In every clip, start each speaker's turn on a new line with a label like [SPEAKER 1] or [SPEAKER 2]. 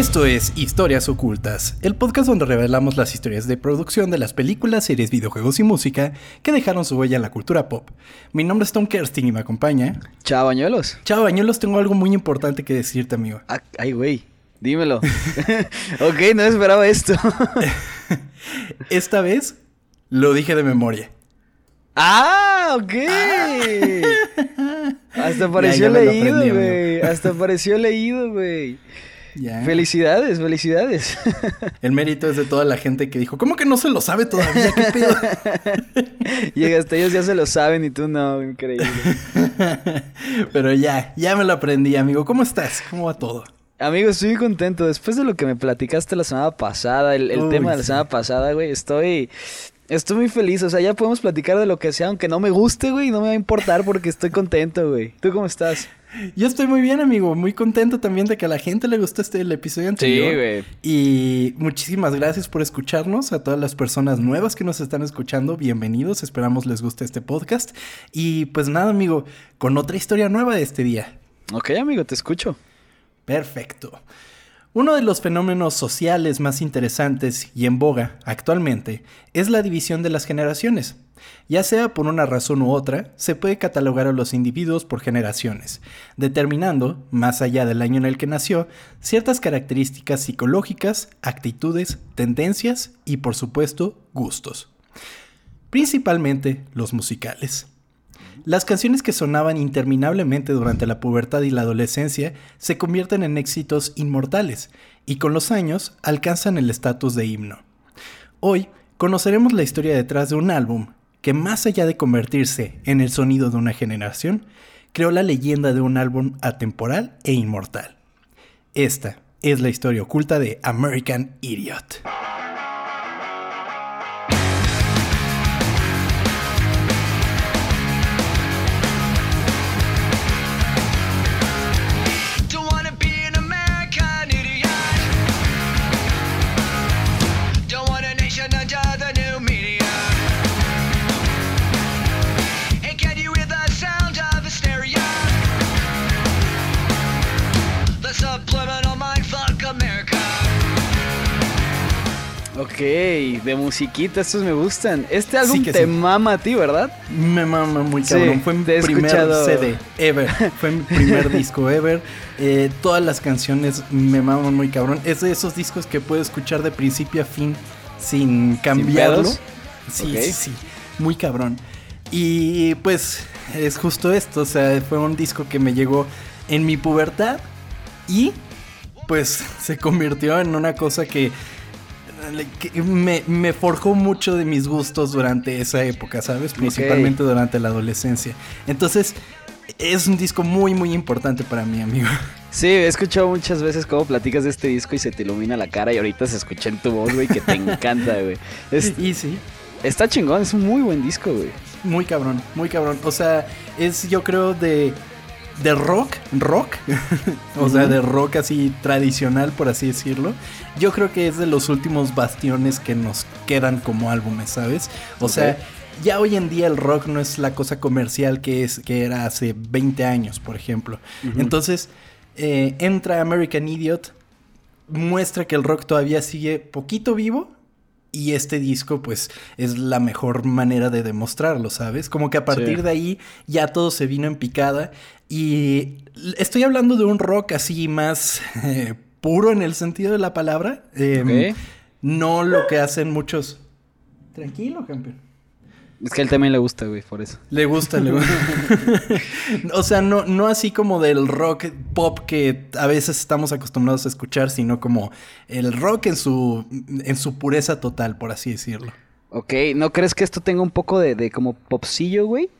[SPEAKER 1] Esto es Historias Ocultas, el podcast donde revelamos las historias de producción de las películas, series, videojuegos y música que dejaron su huella en la cultura pop. Mi nombre es Tom Kersting y me acompaña.
[SPEAKER 2] Chao, bañuelos.
[SPEAKER 1] Chao, bañuelos, tengo algo muy importante que decirte, amigo.
[SPEAKER 2] Ah, ay, güey, dímelo. ok, no esperaba esto.
[SPEAKER 1] Esta vez lo dije de memoria.
[SPEAKER 2] Ah, ok. Hasta pareció leído, güey. Hasta pareció leído, güey. Felicidades, felicidades.
[SPEAKER 1] El mérito es de toda la gente que dijo, ¿cómo que no se lo sabe todavía? ¿Qué pedo?
[SPEAKER 2] Llegaste, ellos ya se lo saben y tú no, increíble.
[SPEAKER 1] Pero ya, ya me lo aprendí, amigo. ¿Cómo estás? ¿Cómo va todo?
[SPEAKER 2] Amigo, estoy contento. Después de lo que me platicaste la semana pasada, el, tema de la semana pasada, güey, estoy Estoy muy feliz, o sea, ya podemos platicar de lo que sea, aunque no me guste, güey, no me va a importar porque estoy contento, güey. ¿Tú cómo estás?
[SPEAKER 1] Yo estoy muy bien, amigo, muy contento también de que a la gente le gustó este el episodio anterior. Sí, güey. Y muchísimas gracias por escucharnos, a todas las personas nuevas que nos están escuchando, bienvenidos, esperamos les guste este podcast. Y pues nada, amigo, con otra historia nueva de este día.
[SPEAKER 2] Ok, amigo, te escucho.
[SPEAKER 1] Perfecto. Uno de los fenómenos sociales más interesantes y en boga actualmente es la división de las generaciones. Ya sea por una razón u otra, se puede catalogar a los individuos por generaciones, determinando, más allá del año en el que nació, ciertas características psicológicas, actitudes, tendencias y por supuesto gustos. Principalmente los musicales. Las canciones que sonaban interminablemente durante la pubertad y la adolescencia se convierten en éxitos inmortales y con los años alcanzan el estatus de himno. Hoy conoceremos la historia detrás de un álbum que más allá de convertirse en el sonido de una generación, creó la leyenda de un álbum atemporal e inmortal. Esta es la historia oculta de American Idiot.
[SPEAKER 2] Ok, de musiquita, estos me gustan. Este álbum te mama a ti, ¿verdad?
[SPEAKER 1] Me mama muy cabrón. Fue mi primer CD ever. Fue mi primer disco ever. Eh, todas las canciones me maman muy cabrón. Es de esos discos que puedo escuchar de principio a fin sin cambiarlo. sí, sí, sí. Muy cabrón. Y pues es justo esto. O sea, fue un disco que me llegó en mi pubertad y pues se convirtió en una cosa que me, forjó mucho de mis gustos durante esa época, ¿sabes? Principalmente durante la adolescencia. Entonces, es un disco muy, muy importante para mí, amigo.
[SPEAKER 2] Sí, he escuchado muchas veces cómo platicas de este disco y se te ilumina la cara y ahorita se escucha en tu voz, güey, que te encanta, güey.
[SPEAKER 1] y sí.
[SPEAKER 2] Está chingón, es un muy buen disco, güey.
[SPEAKER 1] Muy cabrón, muy cabrón. O sea, es yo creo de de rock, rock, o sea, de rock así tradicional, por así decirlo, yo creo que es de los últimos bastiones que nos quedan como álbumes, ¿sabes? O sea, ya hoy en día el rock no es la cosa comercial que, es, que era hace 20 años, por ejemplo. Entonces, eh, entra American Idiot, muestra que el rock todavía sigue poquito vivo, y este disco, pues, es la mejor manera de demostrarlo, ¿sabes? Como que a partir de ahí ya todo se vino en picada. Y estoy hablando de un rock así más eh, puro en el sentido de la palabra. Em, no lo que hacen muchos. Tranquilo, campeón.
[SPEAKER 2] Es que a él también le gusta, güey, por eso.
[SPEAKER 1] Le gusta, le gusta. o sea, no, no así como del rock pop que a veces estamos acostumbrados a escuchar, sino como el rock en su, en su pureza total, por así decirlo.
[SPEAKER 2] Ok, ¿no crees que esto tenga un poco de, de como popsillo, güey?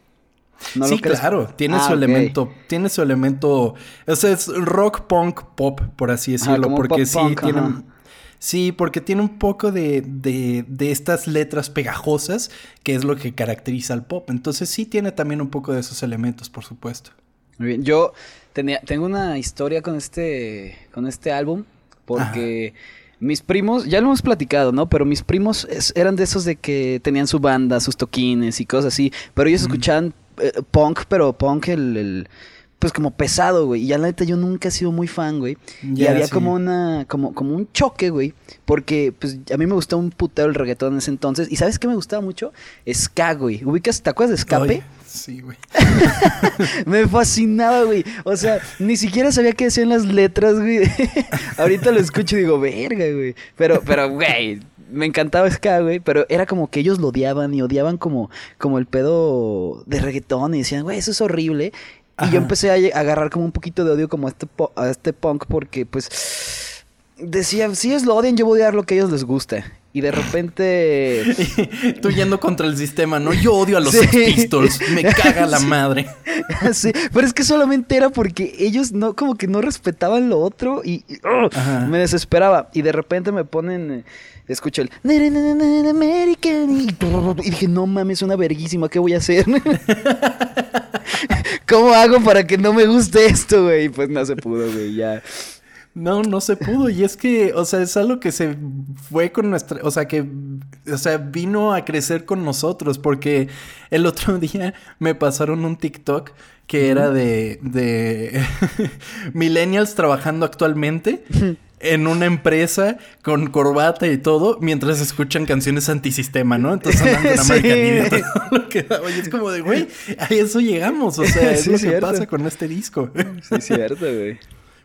[SPEAKER 1] Sí, claro, tiene ah, su elemento, tiene su elemento, o sea, es rock punk pop, por así decirlo, porque sí tiene, Sí, porque tiene un poco de, de, estas letras pegajosas, que es lo que caracteriza al pop. Entonces sí tiene también un poco de esos elementos, por supuesto.
[SPEAKER 2] Muy bien, yo tenía, tengo una historia con este, con este álbum, porque... Mis primos, ya lo hemos platicado, ¿no? Pero mis primos eran de esos de que tenían su banda, sus toquines y cosas así. Pero ellos escuchaban eh, punk, pero punk el, pues como pesado, güey. Y ya la neta yo nunca he sido muy fan, güey. y había
[SPEAKER 1] sí.
[SPEAKER 2] como una, como, como un choque, güey. Porque, pues, a mí me gustaba un putero el reggaetón en ese entonces. ¿Y sabes qué me gustaba mucho? Ska, güey. ¿Ubicas? ¿Te acuerdas de Escape?
[SPEAKER 1] Sí, güey.
[SPEAKER 2] Me fascinaba, güey. O sea, ni siquiera sabía qué decían las letras, güey. Ahorita lo escucho y digo, verga, güey. Pero, pero, güey. Me encantaba Ska, güey, pero era como que ellos lo odiaban y odiaban como, como el pedo de reggaetón y decían, güey, eso es horrible. Y
[SPEAKER 1] Ajá.
[SPEAKER 2] yo empecé a agarrar como un poquito de odio como a este, a este punk porque, pues, decía, si ellos lo odian, yo voy a odiar lo que a ellos les gusta. Y de repente...
[SPEAKER 1] Tú yendo contra el sistema, ¿no? Yo odio a los
[SPEAKER 2] Sí.
[SPEAKER 1] Sex Pistols. Me caga la
[SPEAKER 2] Sí.
[SPEAKER 1] madre.
[SPEAKER 2] Sí, pero es que solamente era porque ellos no, como que no respetaban lo otro y, me desesperaba. Y de repente me ponen, eh, escucho el "Na, na, na, na, na, American y, y dije, no mames, una verguísima, ¿qué voy a hacer? ¿Cómo hago para que no me guste esto, güey? Pues no se pudo, güey, ya.
[SPEAKER 1] No, no se pudo. Y es que, o sea, es algo que se fue con nuestra, o sea, que, o sea, vino a crecer con nosotros. Porque el otro día me pasaron un TikTok que era de, de millennials trabajando actualmente en una empresa con corbata y todo, mientras escuchan canciones antisistema, ¿no? Entonces andan con
[SPEAKER 2] Sí.
[SPEAKER 1] American Idiot, todo lo que da. Oye, es como de, güey, a eso llegamos. O sea, es
[SPEAKER 2] Sí,
[SPEAKER 1] lo que
[SPEAKER 2] cierto.
[SPEAKER 1] pasa con este disco.
[SPEAKER 2] Sí, es cierto, güey.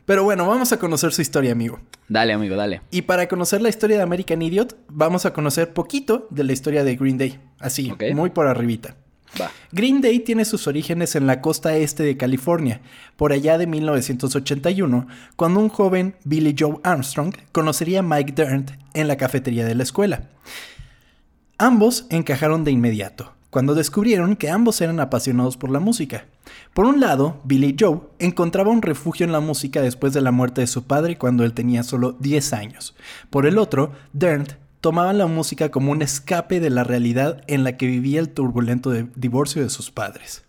[SPEAKER 1] Pero bueno, vamos a conocer su historia, amigo.
[SPEAKER 2] Dale, amigo, dale.
[SPEAKER 1] Y para conocer la historia de American Idiot, vamos a conocer poquito de la historia de Green Day. Así, muy por arribita.
[SPEAKER 2] Va.
[SPEAKER 1] Green Day tiene sus orígenes en la costa este de California, por allá de 1981, cuando un joven Billy Joe Armstrong conocería a Mike Dirnt en la cafetería de la escuela. Ambos encajaron de inmediato, cuando descubrieron que ambos eran apasionados por la música. Por un lado, Billy Joe encontraba un refugio en la música después de la muerte de su padre cuando él tenía solo 10 años. Por el otro, Dirnt tomaba la música como un escape de la realidad en la que vivía el turbulento de- divorcio de sus padres.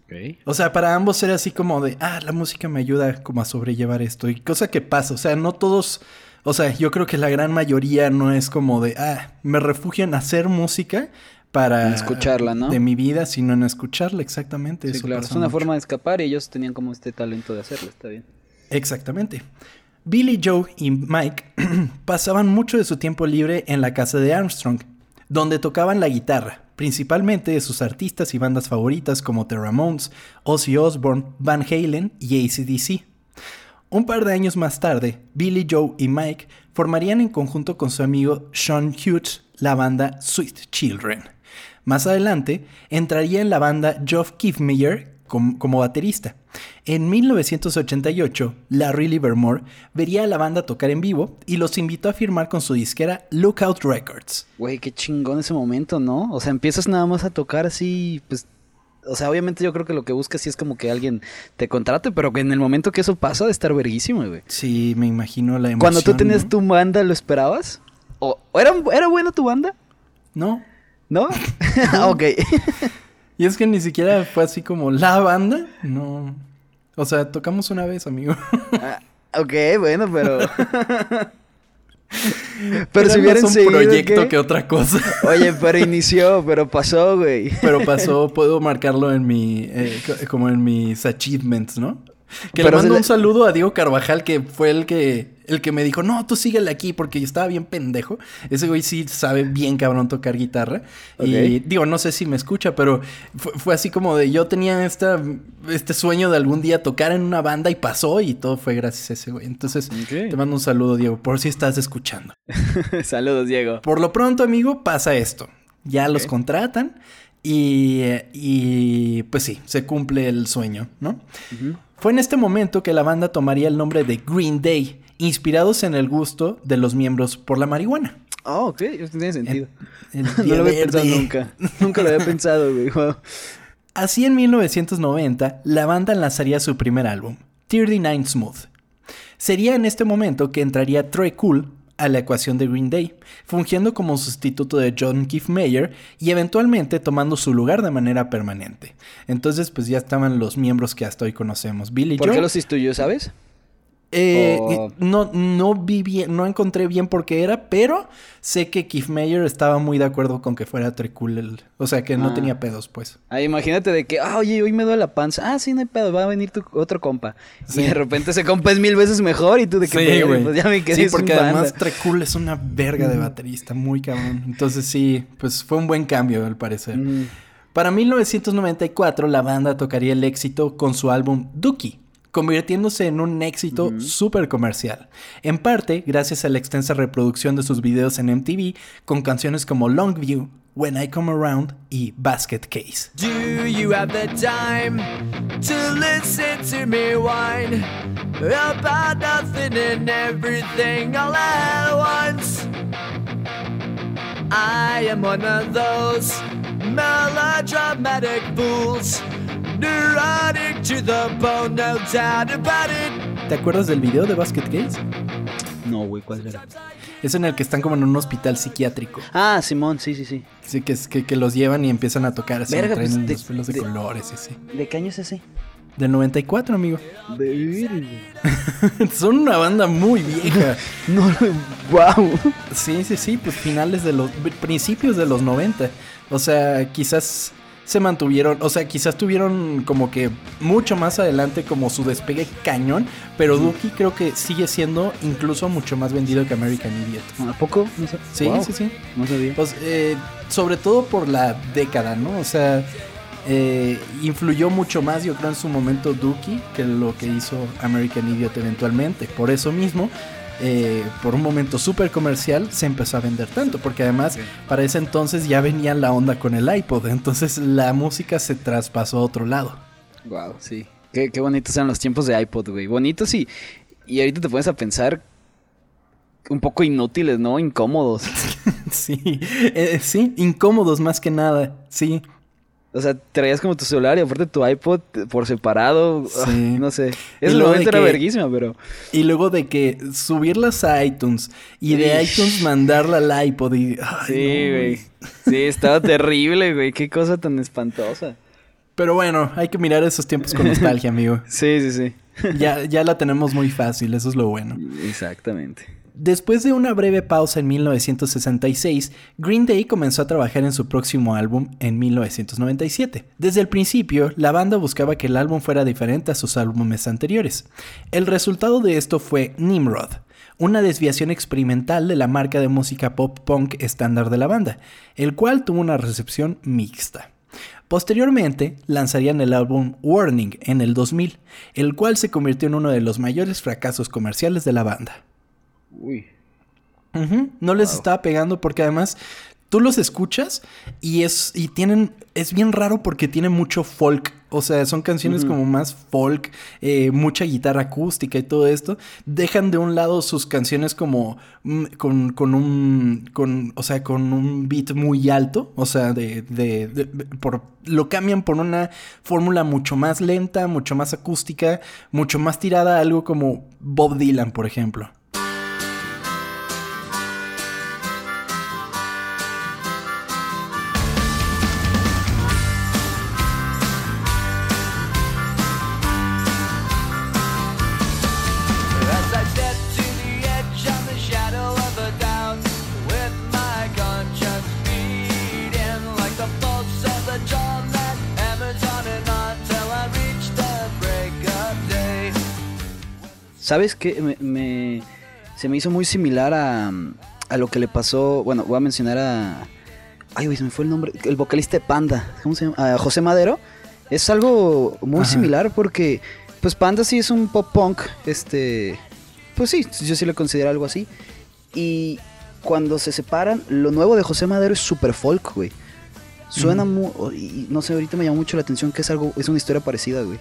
[SPEAKER 1] O sea, para ambos era así como de, ah, la música me ayuda como a sobrellevar esto. Y cosa que pasa, o sea, no todos, o sea, yo creo que la gran mayoría no es como de, ah, me refugio en hacer música para...
[SPEAKER 2] En escucharla, ¿no?
[SPEAKER 1] De mi vida, sino en escucharla, exactamente.
[SPEAKER 2] Sí,
[SPEAKER 1] eso
[SPEAKER 2] claro. Es una
[SPEAKER 1] mucho.
[SPEAKER 2] forma de escapar y ellos tenían como este talento de hacerlo, está bien.
[SPEAKER 1] Exactamente. Billy Joe y Mike pasaban mucho de su tiempo libre en la casa de Armstrong, donde tocaban la guitarra, principalmente de sus artistas y bandas favoritas como The Ramones, Ozzy Osbourne, Van Halen y ACDC. Un par de años más tarde, Billy Joe y Mike formarían en conjunto con su amigo Sean Hughes la banda Sweet Children. Más adelante, entraría en la banda Geoff Kiffmeyer com- como baterista. En 1988, Larry Livermore vería a la banda tocar en vivo y los invitó a firmar con su disquera Lookout Records.
[SPEAKER 2] Güey, qué chingón ese momento, ¿no? O sea, empiezas nada más a tocar así, pues... O sea, obviamente yo creo que lo que buscas sí es como que alguien te contrate, pero que en el momento que eso pasa de estar verguísimo, güey.
[SPEAKER 1] Sí, me imagino la emoción.
[SPEAKER 2] Cuando tú tenías
[SPEAKER 1] ¿no?
[SPEAKER 2] tu banda, ¿lo esperabas? ¿O o era, era buena tu banda?
[SPEAKER 1] No.
[SPEAKER 2] ¿No? Ok.
[SPEAKER 1] Y es que ni siquiera fue así como la banda. No. O sea, tocamos una vez, amigo.
[SPEAKER 2] Ah, ok, bueno, pero... pero
[SPEAKER 1] Era
[SPEAKER 2] si hubieran
[SPEAKER 1] más un
[SPEAKER 2] seguido,
[SPEAKER 1] proyecto
[SPEAKER 2] ¿qué?
[SPEAKER 1] que otra cosa.
[SPEAKER 2] Oye, pero inició, pero pasó, güey.
[SPEAKER 1] Pero pasó, puedo marcarlo en mi, eh, co- como en mis achievements, ¿no? Que
[SPEAKER 2] Pero
[SPEAKER 1] le mando
[SPEAKER 2] le-
[SPEAKER 1] un saludo a Diego Carvajal, que fue el que, el que me dijo, no, tú síguele aquí, porque yo estaba bien pendejo. Ese güey sí sabe bien cabrón tocar guitarra. Y digo, no sé si me escucha, pero fue, fue así como de, yo tenía esta, este sueño de algún día tocar en una banda y pasó y todo fue gracias a ese güey. Entonces, te mando un saludo, Diego, por si estás escuchando.
[SPEAKER 2] Saludos, Diego.
[SPEAKER 1] Por lo pronto, amigo, pasa esto. Ya los contratan y, y pues sí, se cumple el sueño, ¿no? Fue en este momento que la banda tomaría el nombre de Green Day, inspirados en el gusto de los miembros por la marihuana.
[SPEAKER 2] Oh, ok, eso tiene sentido.
[SPEAKER 1] El
[SPEAKER 2] no
[SPEAKER 1] día
[SPEAKER 2] lo había pensado nunca. Nunca lo había pensado, güey. Wow.
[SPEAKER 1] Así en 1990, la banda lanzaría su primer álbum, 39 Smooth. Sería en este momento que entraría Trey Cool a la ecuación de Green Day, fungiendo como sustituto de John Keith Mayer y eventualmente tomando su lugar de manera permanente. Entonces, pues ya estaban los miembros que hasta hoy conocemos. Billy
[SPEAKER 2] ¿Por
[SPEAKER 1] Joe.
[SPEAKER 2] qué los sustituyó, sabes?
[SPEAKER 1] Eh, no, no vi bien, no encontré bien por qué era, pero sé que Keith Mayer estaba muy de acuerdo con que fuera Tricul, o sea, que no ah. tenía pedos, pues.
[SPEAKER 2] Ah, imagínate de que, ah, oye, hoy me duele la panza. Ah, sí, no hay pedo, va a venir tu otro compa. Y de repente ese compa es mil veces mejor y tú de que, sí, güey. Pues ya me quedé
[SPEAKER 1] Sí, porque además Tricul es una verga de baterista, muy cabrón. Entonces sí, pues fue un buen cambio al parecer. Para 1994 la banda tocaría el éxito con su álbum Dookie convirtiéndose en un éxito súper comercial. En parte gracias a la extensa reproducción de sus videos en MTV con canciones como Longview, When I Come Around y Basket Case. Do you have the time to listen to me whine about nothing and everything all at once? I am one of those melodramatic fools ¿Te acuerdas del video de Basket Case?
[SPEAKER 2] No, güey, ¿cuál era?
[SPEAKER 1] Es en el que están como en un hospital psiquiátrico.
[SPEAKER 2] Ah, Simón, sí, sí, sí.
[SPEAKER 1] Sí, que, es, que, los llevan y empiezan a tocar así, Verga, traen pues, los pelos de, colores ese.
[SPEAKER 2] ¿De qué año es ese?
[SPEAKER 1] Del 94, amigo. Son una banda muy vieja.
[SPEAKER 2] no, wow.
[SPEAKER 1] Sí, sí, sí, pues finales de los principios de los 90. O sea, quizás se mantuvieron, o sea, quizás tuvieron como que mucho más adelante como su despegue cañón, pero Dookie creo que sigue siendo incluso mucho más vendido que American Idiot.
[SPEAKER 2] ¿A poco? No sé.
[SPEAKER 1] Sí, sí, sí.
[SPEAKER 2] No sabía.
[SPEAKER 1] Pues, eh, sobre todo por la década, ¿no? O sea, eh, influyó mucho más, yo creo, en su momento Dookie que lo que hizo American Idiot eventualmente. Por eso mismo, eh, por un momento súper comercial, se empezó a vender tanto, porque además para ese entonces ya venía la onda con el iPod, entonces la música se traspasó a otro lado.
[SPEAKER 2] Wow, sí. Qué, bonitos eran los tiempos de iPod, güey. Bonitos y, y ahorita te pones a pensar un poco inútiles, ¿no? Incómodos.
[SPEAKER 1] sí, eh, sí, incómodos más que nada, sí.
[SPEAKER 2] O sea, traías como tu celular y aparte tu iPod por separado. Sí. no sé. Ese momento era verguísima, pero.
[SPEAKER 1] Y luego de que subirlas a iTunes y de iTunes mandarla al iPod y.
[SPEAKER 2] sí, güey. Sí, estaba terrible, güey. Qué cosa tan espantosa.
[SPEAKER 1] Pero bueno, hay que mirar esos tiempos con nostalgia, amigo.
[SPEAKER 2] sí, sí, sí.
[SPEAKER 1] ya, ya la tenemos muy fácil, eso es lo bueno.
[SPEAKER 2] Exactamente.
[SPEAKER 1] Después de una breve pausa en 1966, Green Day comenzó a trabajar en su próximo álbum en 1997. Desde el principio, la banda buscaba que el álbum fuera diferente a sus álbumes anteriores. El resultado de esto fue Nimrod, una desviación experimental de la marca de música pop punk estándar de la banda, el cual tuvo una recepción mixta. Posteriormente, lanzarían el álbum Warning en el 2000, el cual se convirtió en uno de los mayores fracasos comerciales de la banda.
[SPEAKER 2] Uy.
[SPEAKER 1] No les estaba pegando porque además tú los escuchas y es y tienen es bien raro porque tiene mucho folk. O sea son canciones como más folk eh, mucha guitarra acústica y todo esto. Dejan de un lado sus canciones como mm, con, con un con o sea con un beat muy alto. O sea de, de, de por lo cambian por una fórmula mucho más lenta mucho más acústica mucho más tirada a algo como Bob Dylan por ejemplo
[SPEAKER 2] ¿Sabes qué? Me, se me hizo muy similar a, a lo que le pasó. Bueno, voy a mencionar a. Ay, güey, se me fue el nombre. El vocalista de Panda. ¿Cómo se llama? A José Madero. Es algo muy similar porque. Pues Panda sí es un pop punk. Este. Pues sí, yo sí lo considero algo así. Y cuando se separan, lo nuevo de José Madero es super folk, güey. Suena muy. No sé, ahorita me llama mucho la atención que es algo. Es una historia parecida, güey.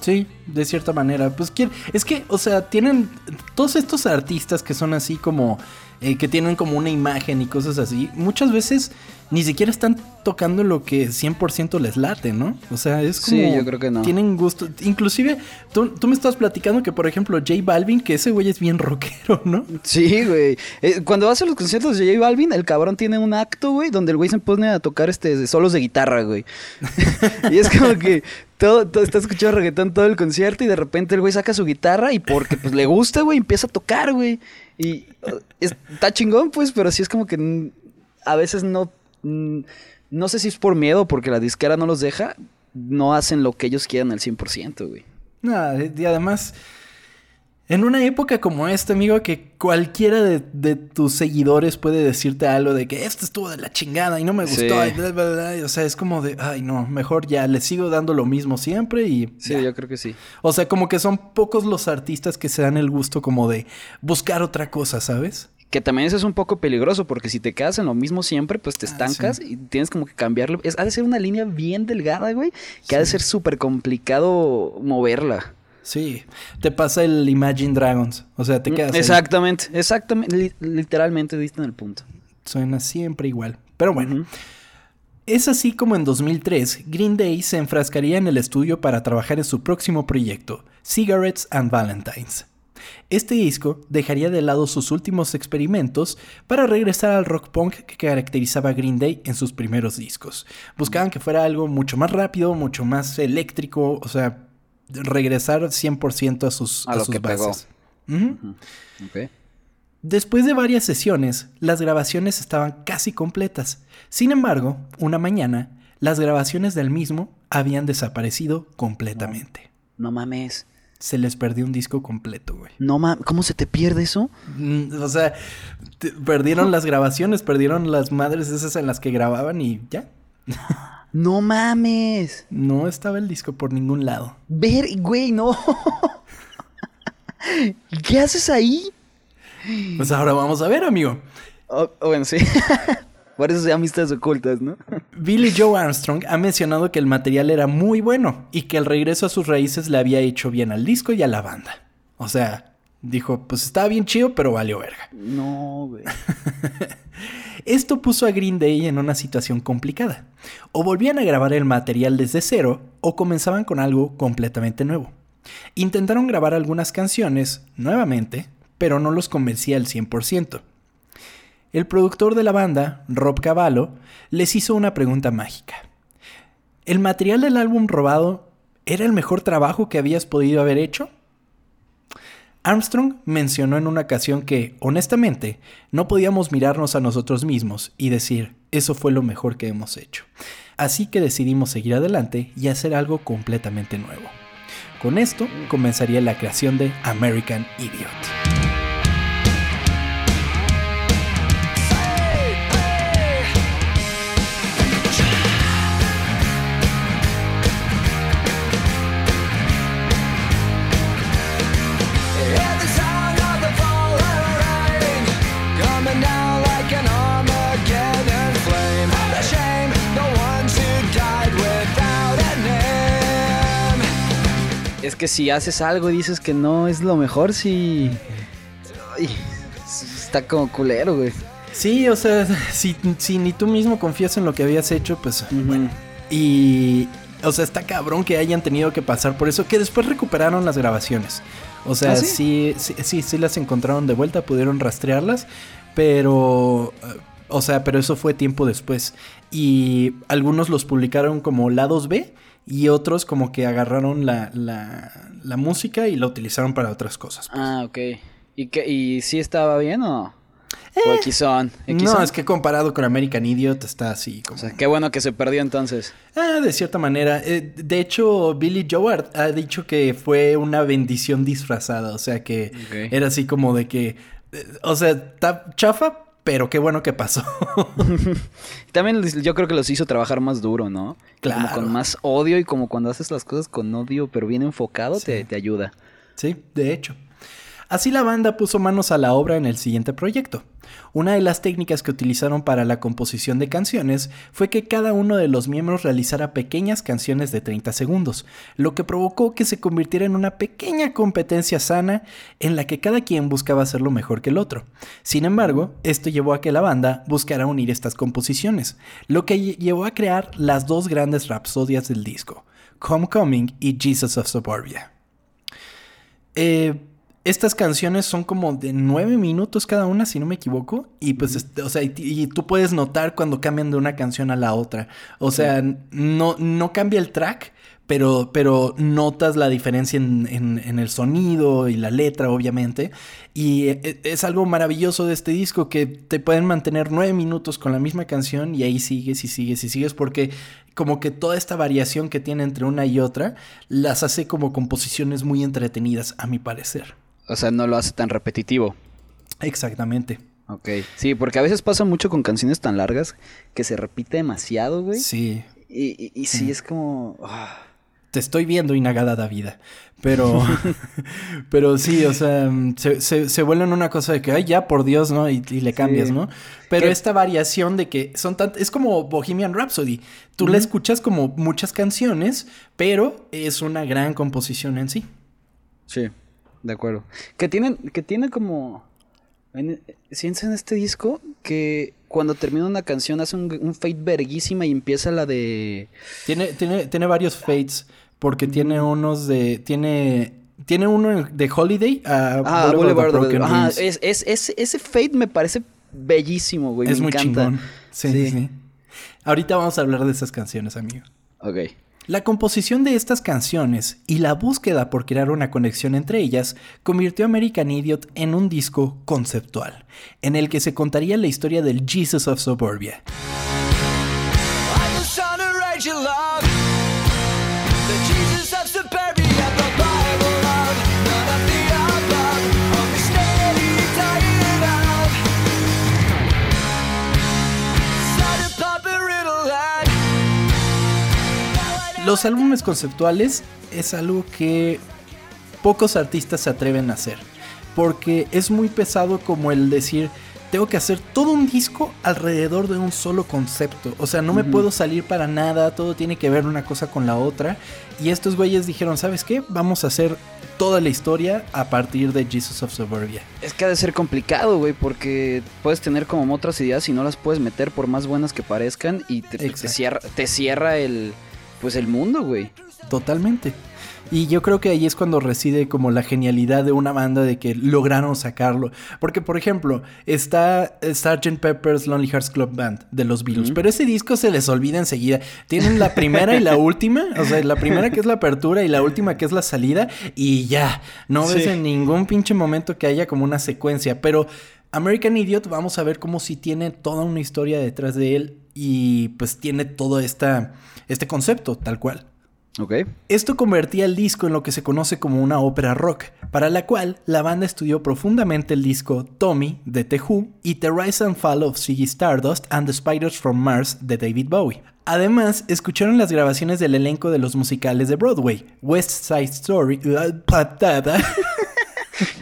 [SPEAKER 1] Sí, de cierta manera. Pues es que, o sea, tienen todos estos artistas que son así como, eh, que tienen como una imagen y cosas así. Muchas veces ni siquiera están tocando lo que 100% les late, ¿no? O sea, es como...
[SPEAKER 2] Sí, yo creo que no.
[SPEAKER 1] Tienen gusto. Inclusive, tú, me estás platicando que, por ejemplo, J Balvin, que ese güey es bien rockero, ¿no?
[SPEAKER 2] Sí, güey. Eh, cuando vas a los conciertos de J Balvin, el cabrón tiene un acto, güey, donde el güey se pone a tocar este solos de guitarra, güey. y es como que todo, todo, está escuchando reggaetón todo el concierto y de repente el güey saca su guitarra y porque pues le gusta, güey, empieza a tocar, güey. Y uh, está chingón, pues, pero sí es como que a veces no... No sé si es por miedo porque la disquera no los deja, no hacen lo que ellos quieran al 100%, güey.
[SPEAKER 1] Nada, y además en una época como esta, amigo, que cualquiera de, tus seguidores puede decirte algo de que esto estuvo de la chingada y no me gustó. o sea, es como de, ay, no, mejor ya le sigo dando lo mismo siempre y.
[SPEAKER 2] Sí, yo creo que sí.
[SPEAKER 1] O sea, como que son pocos los artistas que se dan el gusto como de buscar otra cosa, ¿sabes?
[SPEAKER 2] Que también eso es un poco peligroso porque si te quedas en lo mismo siempre, pues te ah, estancas y tienes como que cambiarlo. Es, ha de ser una línea bien delgada, güey, que ha de ser súper complicado moverla.
[SPEAKER 1] Sí, te pasa el Imagine Dragons, o sea, te quedas.
[SPEAKER 2] Exactamente, exactamente, literalmente diste en el punto.
[SPEAKER 1] Suena siempre igual. Pero bueno, es así como en 2003 Green Day se enfrascaría en el estudio para trabajar en su próximo proyecto, Cigarettes and Valentines. Este disco dejaría de lado sus últimos experimentos para regresar al rock punk que caracterizaba a Green Day en sus primeros discos. Buscaban que fuera algo mucho más rápido, mucho más eléctrico, o sea, regresar 100% a sus, a, sus bases. Después de varias sesiones, las grabaciones estaban casi completas. Sin embargo, una mañana, las grabaciones del mismo habían desaparecido completamente.
[SPEAKER 2] No, mames.
[SPEAKER 1] Se les perdió un disco completo, güey.
[SPEAKER 2] No mames, ¿cómo se te pierde eso?
[SPEAKER 1] Mm, o sea, perdieron las grabaciones, perdieron las madres esas en las que grababan y ya.
[SPEAKER 2] No mames.
[SPEAKER 1] No estaba el disco por ningún lado.
[SPEAKER 2] Ver, güey, no. ¿Qué haces ahí?
[SPEAKER 1] Pues ahora vamos a ver, amigo.
[SPEAKER 2] Oh, oh, bueno, sí. por eso se amistades ocultas, ¿no?
[SPEAKER 1] Billy Joe Armstrong ha mencionado que el material era muy bueno y que el regreso a sus raíces le había hecho bien al disco y a la banda. O sea, dijo, pues estaba bien chido, pero valió verga.
[SPEAKER 2] No, güey.
[SPEAKER 1] Esto puso a Green Day en una situación complicada. O volvían a grabar el material desde cero o comenzaban con algo completamente nuevo. Intentaron grabar algunas canciones nuevamente, pero no los convencía al 100%. El productor de la banda, Rob Cavallo, les hizo una pregunta mágica. ¿El material del álbum robado era el mejor trabajo que habías podido haber hecho? Armstrong mencionó en una ocasión que, honestamente, no podíamos mirarnos a nosotros mismos y decir, eso fue lo mejor que hemos hecho. Así que decidimos seguir adelante y hacer algo completamente nuevo. Con esto comenzaría la creación de American Idiot.
[SPEAKER 2] Que si haces algo y dices que no es lo mejor, si... está como culero, güey.
[SPEAKER 1] Sí, o sea, si, si, ni tú mismo confías en lo que habías hecho, pues bueno. Y, o sea, está cabrón que hayan tenido que pasar por eso, que después recuperaron las grabaciones. O sea, ¿Ah, sí? Sí, sí, sí, las encontraron de vuelta, pudieron rastrearlas, pero, o sea, pero eso fue tiempo después. Y algunos los publicaron como lados B y otros como que agarraron la, la, música y la utilizaron para otras cosas.
[SPEAKER 2] Pues. Ah, ok. ¿Y, qué, ¿Y sí estaba bien o...?
[SPEAKER 1] Eh, son? No, es que comparado con American Idiot está así como...
[SPEAKER 2] O sea, qué bueno que se perdió entonces.
[SPEAKER 1] Ah, de cierta manera. Eh, de hecho, Billy Joe ha dicho que fue una bendición disfrazada. O sea, que era así como de que... Eh, o sea, chafa, pero qué bueno que pasó.
[SPEAKER 2] También yo creo que los hizo trabajar más duro, ¿no?
[SPEAKER 1] Claro.
[SPEAKER 2] Como con más odio y como cuando haces las cosas con odio, pero bien enfocado, te, te ayuda.
[SPEAKER 1] Sí, de hecho. Así la banda puso manos a la obra en el siguiente proyecto. Una de las técnicas que utilizaron para la composición de canciones fue que cada uno de los miembros realizara pequeñas canciones de 30 segundos, lo que provocó que se convirtiera en una pequeña competencia sana en la que cada quien buscaba hacerlo mejor que el otro. Sin embargo, esto llevó a que la banda buscara unir estas composiciones, lo que llevó a crear las dos grandes rapsodias del disco, Homecoming y Jesus of Suburbia. Eh, estas canciones son como de nueve minutos cada una, si no me equivoco. Y pues, o sea, y, tú puedes notar cuando cambian de una canción a la otra. O sea, no, no cambia el track, pero, pero notas la diferencia en, el sonido y la letra, obviamente. Y e, e, es algo maravilloso de este disco que te pueden mantener nueve minutos con la misma canción y ahí sigues y sigues y sigues porque como que toda esta variación que tiene entre una y otra las hace como composiciones muy entretenidas, a mi parecer.
[SPEAKER 2] O sea, no lo hace tan repetitivo.
[SPEAKER 1] Exactamente.
[SPEAKER 2] Ok. Sí, porque a veces pasa mucho con canciones tan largas que se repite demasiado, güey.
[SPEAKER 1] Sí.
[SPEAKER 2] Y, y, sí, es como... Ah
[SPEAKER 1] te estoy viendo inagada vida. Pero, pero sí, o sea, se, se, se vuelve una cosa de que, ay, ya, por Dios, ¿no? Y, le cambias, ¿no? Pero esta variación de que son tan... Es como Bohemian Rhapsody. Tú la escuchas como muchas canciones, pero es una gran composición en sí.
[SPEAKER 2] Sí, de acuerdo. Que tienen, que tiene como... Sientes en este disco que cuando termina una canción hace un, un fade verguísima y empieza la de...
[SPEAKER 1] Tiene, tiene, tiene varios fades porque tiene unos de. Tiene. Tiene uno de Holiday a
[SPEAKER 2] ah, Boulevard, Broken Ajá, es, es, ese Fate me parece bellísimo, güey. Es muy chingón.
[SPEAKER 1] Sí, sí, sí. Ahorita vamos a hablar de esas canciones, amigo.
[SPEAKER 2] Ok.
[SPEAKER 1] La composición de estas canciones y la búsqueda por crear una conexión entre ellas convirtió American Idiot en un disco conceptual, en el que se contaría la historia del Jesus of Suburbia. Los álbumes conceptuales es algo que pocos artistas se atreven a hacer. Porque es muy pesado como el decir, tengo que hacer todo un disco alrededor de un solo concepto. O sea, no me puedo salir para nada, todo tiene que ver una cosa con la otra. Y estos güeyes dijeron, ¿sabes qué? Vamos a hacer toda la historia a partir de Jesus of Suburbia.
[SPEAKER 2] Es que ha de ser complicado, güey, porque puedes tener como otras ideas y no las puedes meter por más buenas que parezcan y te, cierra, te cierra el pues el mundo, güey.
[SPEAKER 1] Totalmente. Y yo creo que ahí es cuando reside como la genialidad de una banda de que lograron sacarlo. Porque, por ejemplo, está Sgt. Pepper's Lonely Hearts Club Band de los Beatles. Pero ese disco se les olvida enseguida. Tienen la primera y la última. O sea, la primera que es la apertura y la última que es la salida. Y ya. No ves en ningún pinche momento que haya como una secuencia. Pero American Idiot, vamos a ver cómo si tiene toda una historia detrás de él. Y pues tiene todo esta este concepto, tal cual. Esto convertía el disco en lo que se conoce como una ópera rock, para la cual la banda estudió profundamente el disco Tommy de The Who y The Rise and Fall of Ziggy Stardust and the Spiders from Mars de David Bowie. Además, escucharon las grabaciones del elenco de los musicales de Broadway, West Side Story,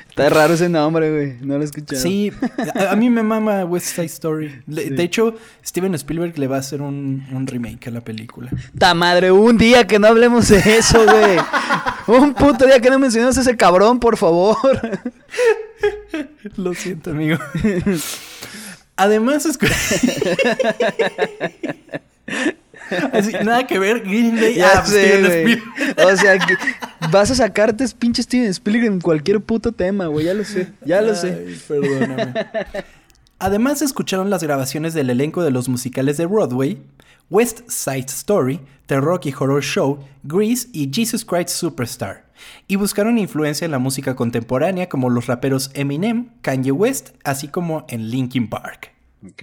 [SPEAKER 2] Está raro ese nombre, güey. No lo he escuchado.
[SPEAKER 1] Sí, a, mí me mama West Side Story. De hecho, Steven Spielberg le va a hacer un, remake a la película.
[SPEAKER 2] ¡Ta madre! Un día que no hablemos de eso, güey. un puto día que no mencionemos a ese cabrón, por favor.
[SPEAKER 1] Lo siento, amigo. Además, es nada que ver, Green Day. Ah,
[SPEAKER 2] pues, o sea, vas a sacarte pinche Steven Spielberg en cualquier puto tema, güey. Ya lo sé, ya lo sé.
[SPEAKER 1] Perdóname. Además, escucharon las grabaciones del elenco de los musicales de Broadway, West Side Story, The Rocky Horror Show, Grease y Jesus Christ Superstar. Y buscaron influencia en la música contemporánea como los raperos Eminem, Kanye West, así como en Linkin Park.
[SPEAKER 2] Ok.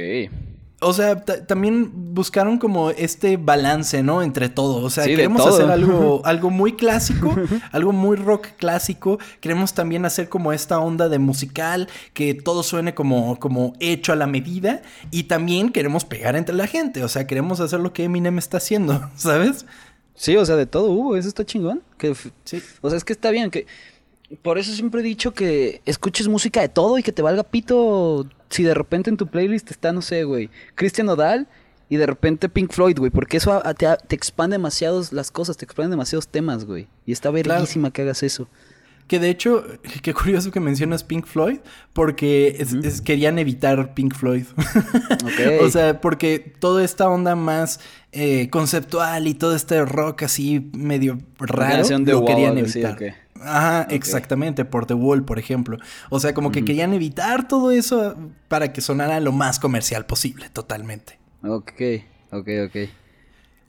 [SPEAKER 1] O sea, también buscaron como este balance, ¿no? Entre todo. O sea, queremos hacer algo, algo muy clásico, algo muy rock clásico. Queremos también hacer como esta onda de musical, que todo suene como, como hecho a la medida. Y también queremos pegar entre la gente. O sea, queremos hacer lo que Eminem está haciendo, ¿sabes?
[SPEAKER 2] Sí, o sea, de todo hubo. Eso está chingón. Que, sí. O sea, es que está bien que... Por eso siempre he dicho que escuches música de todo y que te valga pito si de repente en tu playlist está, no sé, güey, Christian Odal y de repente Pink Floyd, güey, porque eso te, expande demasiados las cosas, te expande demasiados temas, güey. Y está verguísima que hagas eso.
[SPEAKER 1] Que de hecho, qué curioso que mencionas Pink Floyd, porque querían evitar Pink Floyd. o sea, porque toda esta onda más eh, conceptual y todo este rock así medio raro lo querían evitar. Ajá, exactamente, por The Wall, por ejemplo. O sea, como que querían evitar todo eso para que sonara lo más comercial posible, totalmente.
[SPEAKER 2] Ok, ok, ok.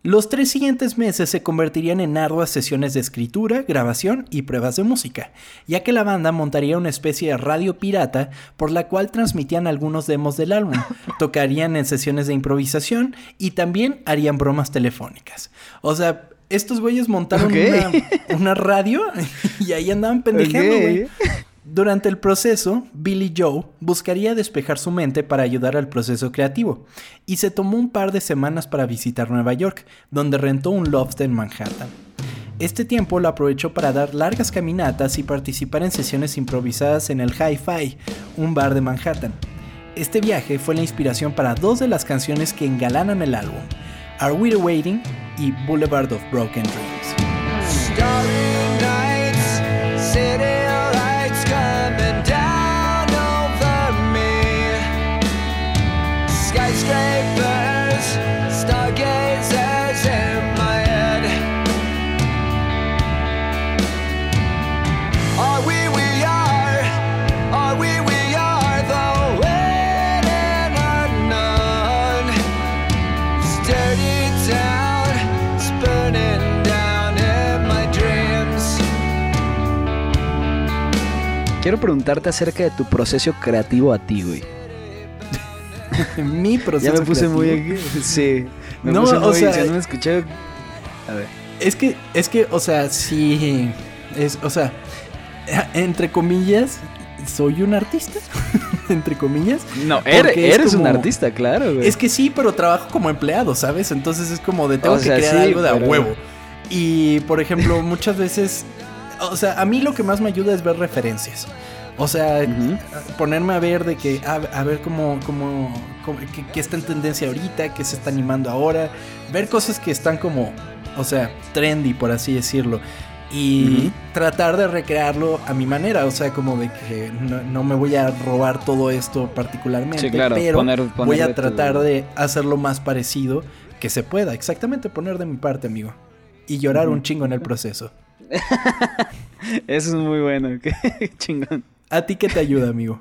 [SPEAKER 1] Los tres siguientes meses se convertirían en arduas sesiones de escritura, grabación y pruebas de música, ya que la banda montaría una especie de radio pirata por la cual transmitían algunos demos del álbum, tocarían en sesiones de improvisación y también harían bromas telefónicas. O sea, estos güeyes montaron una, radio y ahí andaban pendejando, güey. Durante el proceso, Billy Joe buscaría despejar su mente para ayudar al proceso creativo, y se tomó un par de semanas para visitar Nueva York, donde rentó un loft en Manhattan. Este tiempo lo aprovechó para dar largas caminatas y participar en sesiones improvisadas en el Hi-Fi, un bar de Manhattan. Este viaje fue la inspiración para dos de las canciones que engalanan el álbum, Are We Waiting y Boulevard of Broken Dreams.
[SPEAKER 2] Quiero preguntarte acerca de tu proceso creativo a ti, güey.
[SPEAKER 1] Mi proceso
[SPEAKER 2] Ya me puse muy... Sí. Me no, puse muy... o sea... no me escuché...
[SPEAKER 1] A ver. Es que, es que, o sea, sí... Es, o sea, entre comillas, soy un artista. entre comillas.
[SPEAKER 2] No, eres, eres un artista, claro, güey.
[SPEAKER 1] Es que sí, pero trabajo como empleado, ¿sabes? Entonces es como de tengo que crear algo de a huevo. Y, por ejemplo, muchas veces o sea, a mí lo que más me ayuda es ver referencias. O sea, ponerme a ver de que, a, ver cómo, cómo, qué, está en tendencia ahorita, qué se está animando ahora, ver cosas que están como, o sea, trendy, por así decirlo. Y tratar de recrearlo a mi manera, o sea, como de que no, me voy a robar todo esto particularmente, pero voy a tratar de hacerlo más parecido que se pueda, exactamente poner de mi parte, amigo. Y llorar un chingo en el proceso.
[SPEAKER 2] Eso es muy bueno, qué chingón.
[SPEAKER 1] ¿A ti qué te ayuda, amigo?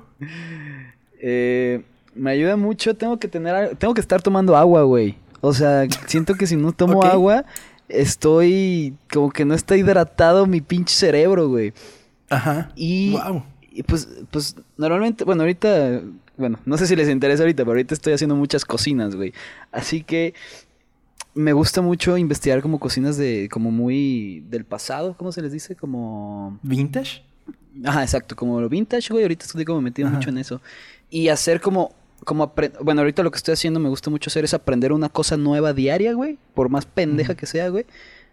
[SPEAKER 2] Eh, me ayuda mucho, tengo que tener, tengo que estar tomando agua, güey. O sea, siento que si no tomo agua, estoy como que no está hidratado mi pinche cerebro, güey.
[SPEAKER 1] Ajá.
[SPEAKER 2] Y, wow. y pues, pues normalmente, bueno, ahorita, bueno, no sé si les interesa ahorita, pero ahorita estoy haciendo muchas cocinas, güey. Así que me gusta mucho investigar como cocinas de como muy del pasado, ¿cómo se les dice? Como
[SPEAKER 1] vintage.
[SPEAKER 2] Ajá, exacto, como lo vintage, güey, ahorita estoy como metido mucho en eso y hacer como como bueno, ahorita lo que estoy haciendo me gusta mucho hacer es aprender una cosa nueva diaria, güey, por más pendeja que sea, güey.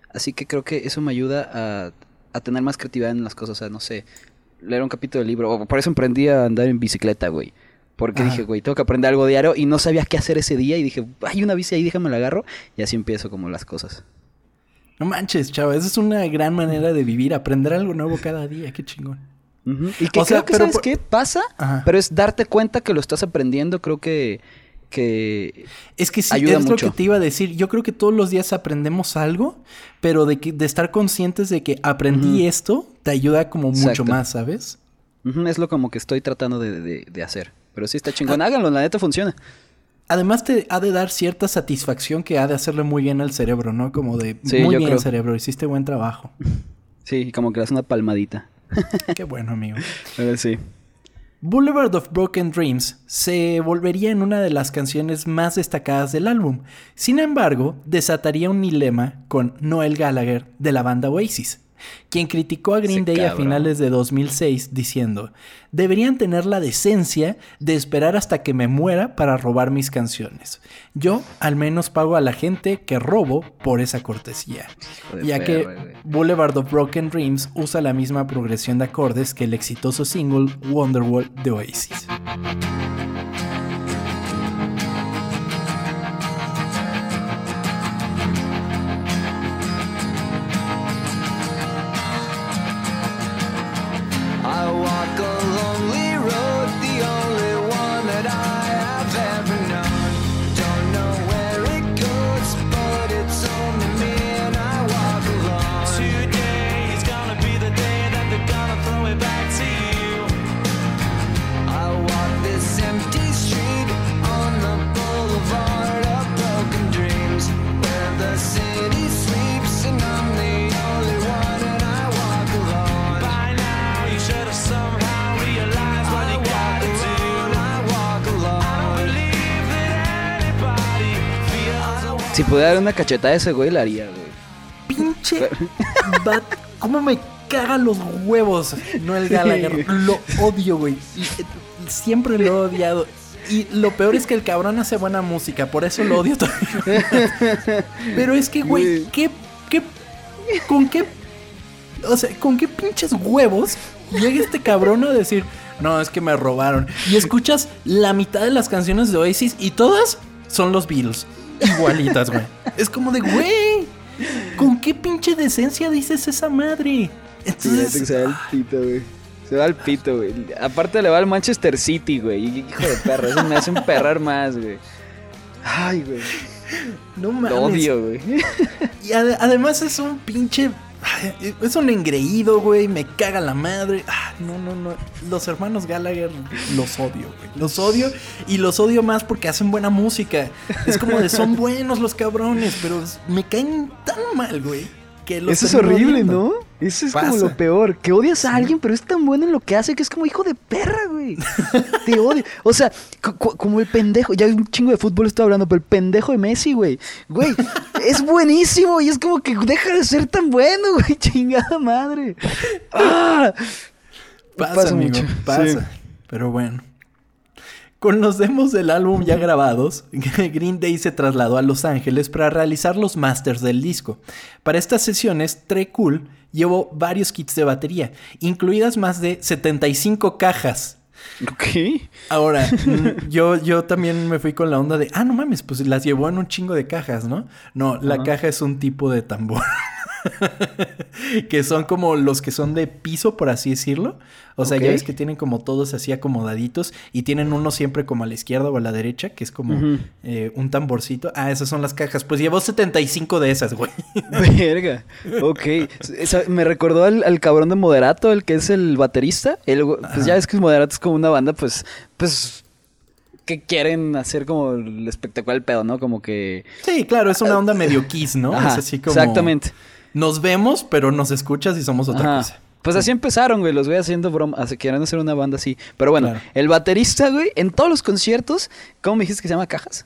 [SPEAKER 2] Así que creo que eso me ayuda a, a tener más creatividad en las cosas, o sea, no sé, leer un capítulo de libro, o por eso emprendí a andar en bicicleta, güey. Porque dije, güey, tengo que aprender algo diario y no sabía qué hacer ese día y dije, hay una bici ahí, déjame la agarro y así empiezo como las cosas.
[SPEAKER 1] No manches, chava, esa es una gran manera de vivir, aprender algo nuevo cada día, qué chingón.
[SPEAKER 2] Y que creo que, ¿sabes qué? Pasa, pero es darte cuenta que lo estás aprendiendo, creo que... que
[SPEAKER 1] es que sí, es lo que te iba a decir. Yo creo que todos los días aprendemos algo, pero de, que, de estar conscientes de que aprendí esto te ayuda como mucho más, ¿sabes?
[SPEAKER 2] Es lo como que estoy tratando de, de hacer. Pero sí está chingón. Ah. Háganlo, la neta funciona.
[SPEAKER 1] Además te ha de dar cierta satisfacción que ha de hacerle muy bien al cerebro, ¿no? Como de muy bien cerebro, hiciste buen trabajo.
[SPEAKER 2] Sí, como que le das una palmadita.
[SPEAKER 1] Qué bueno, amigo.
[SPEAKER 2] Pero sí.
[SPEAKER 1] Boulevard of Broken Dreams se volvería en una de las canciones más destacadas del álbum. Sin embargo, desataría un dilema con Noel Gallagher de la banda Oasis quien criticó a Green Day a finales de 2006 diciendo, deberían tener la decencia de esperar hasta que me muera para robar mis canciones. Yo al menos pago a la gente que robo por esa cortesía, ya que Boulevard of Broken Dreams usa la misma progresión de acordes que el exitoso single Wonderwall de Oasis.
[SPEAKER 2] Pudiera dar una cachetada a ese güey, la haría, güey.
[SPEAKER 1] Pinche. bat- ¿Cómo me cagan los huevos? No el Gallagher. Lo odio, güey. Eh, Siempre lo he odiado. Y lo peor es que el cabrón hace buena música, por eso lo odio todavía. Pero es que, güey,
[SPEAKER 2] Güey.
[SPEAKER 1] ¿qué, qué, con qué, o sea, con qué pinches huevos llega este cabrón a decir, no, es que me robaron? Y escuchas la mitad de las canciones de Oasis y todas son los Beatles. Igualitas, güey. Es como de, güey, ¿con qué pinche decencia dices esa madre? Entonces,
[SPEAKER 2] se va al pito, güey. Se va al pito, güey. Aparte le va al Manchester City, güey. Y Hijo de perra, eso me hace emperrar más, güey. Ay, güey.
[SPEAKER 1] no mames.
[SPEAKER 2] Lo odio, güey.
[SPEAKER 1] Y ade- además es un pinche. Ay, Es un engreído, güey. Me caga la madre. Ah, no, no, no. Los hermanos Gallagher los odio, güey. Los odio. Y los odio más porque hacen buena música. Es como de son buenos los cabrones. Pero me caen tan mal, güey. Que
[SPEAKER 2] Eso es horrible. ¿no? Eso es como lo peor. Que odias a alguien, pero es tan bueno en lo que hace que es como hijo de perra, güey. Te odio. O sea, como el pendejo. Ya un chingo de fútbol estoy hablando, pero el pendejo de Messi, güey. Güey, es buenísimo y es como que deja de ser tan bueno, güey. Chingada madre. ¡Ah!
[SPEAKER 1] Pasa,
[SPEAKER 2] Pasa
[SPEAKER 1] amigo,
[SPEAKER 2] mucho,
[SPEAKER 1] pasa.
[SPEAKER 2] sí.
[SPEAKER 1] Pero bueno. Con los demos del álbum ya grabados, Green Day se trasladó a Los Ángeles para realizar los masters del disco. Para estas sesiones, Trey Cool llevó varios kits de batería, incluidas más de 75 cajas.
[SPEAKER 2] Ok.
[SPEAKER 1] Ahora, yo, yo también me fui con la onda de, ah, no mames, pues las llevó en un chingo de cajas, ¿no? No, la caja es un tipo de tambor. que son como los que son de piso, por así decirlo. O sea, ya ves que tienen como todos así acomodaditos y tienen uno siempre como a la izquierda o a la derecha, que es como eh, un tamborcito. Ah, esas son las cajas. Pues llevó 75 de esas, güey.
[SPEAKER 2] Verga. Ok. Esa- me recordó al, al cabrón de Moderato, el que es el baterista. El pues ya ves que Moderato es como una banda, pues, pues, que quieren hacer como el espectacular pedo, ¿no? Como que...
[SPEAKER 1] Sí, claro, es una onda medio kiss, ¿no?
[SPEAKER 2] Ajá,
[SPEAKER 1] es así como...
[SPEAKER 2] Exactamente.
[SPEAKER 1] Nos vemos, pero nos escuchas y somos otra
[SPEAKER 2] Ajá.
[SPEAKER 1] cosa.
[SPEAKER 2] Pues así empezaron, güey, los voy haciendo broma, así, quieren hacer una banda así. Pero bueno,
[SPEAKER 1] Claro.
[SPEAKER 2] el baterista, güey, en todos los conciertos, ¿cómo me dijiste que se llama cajas?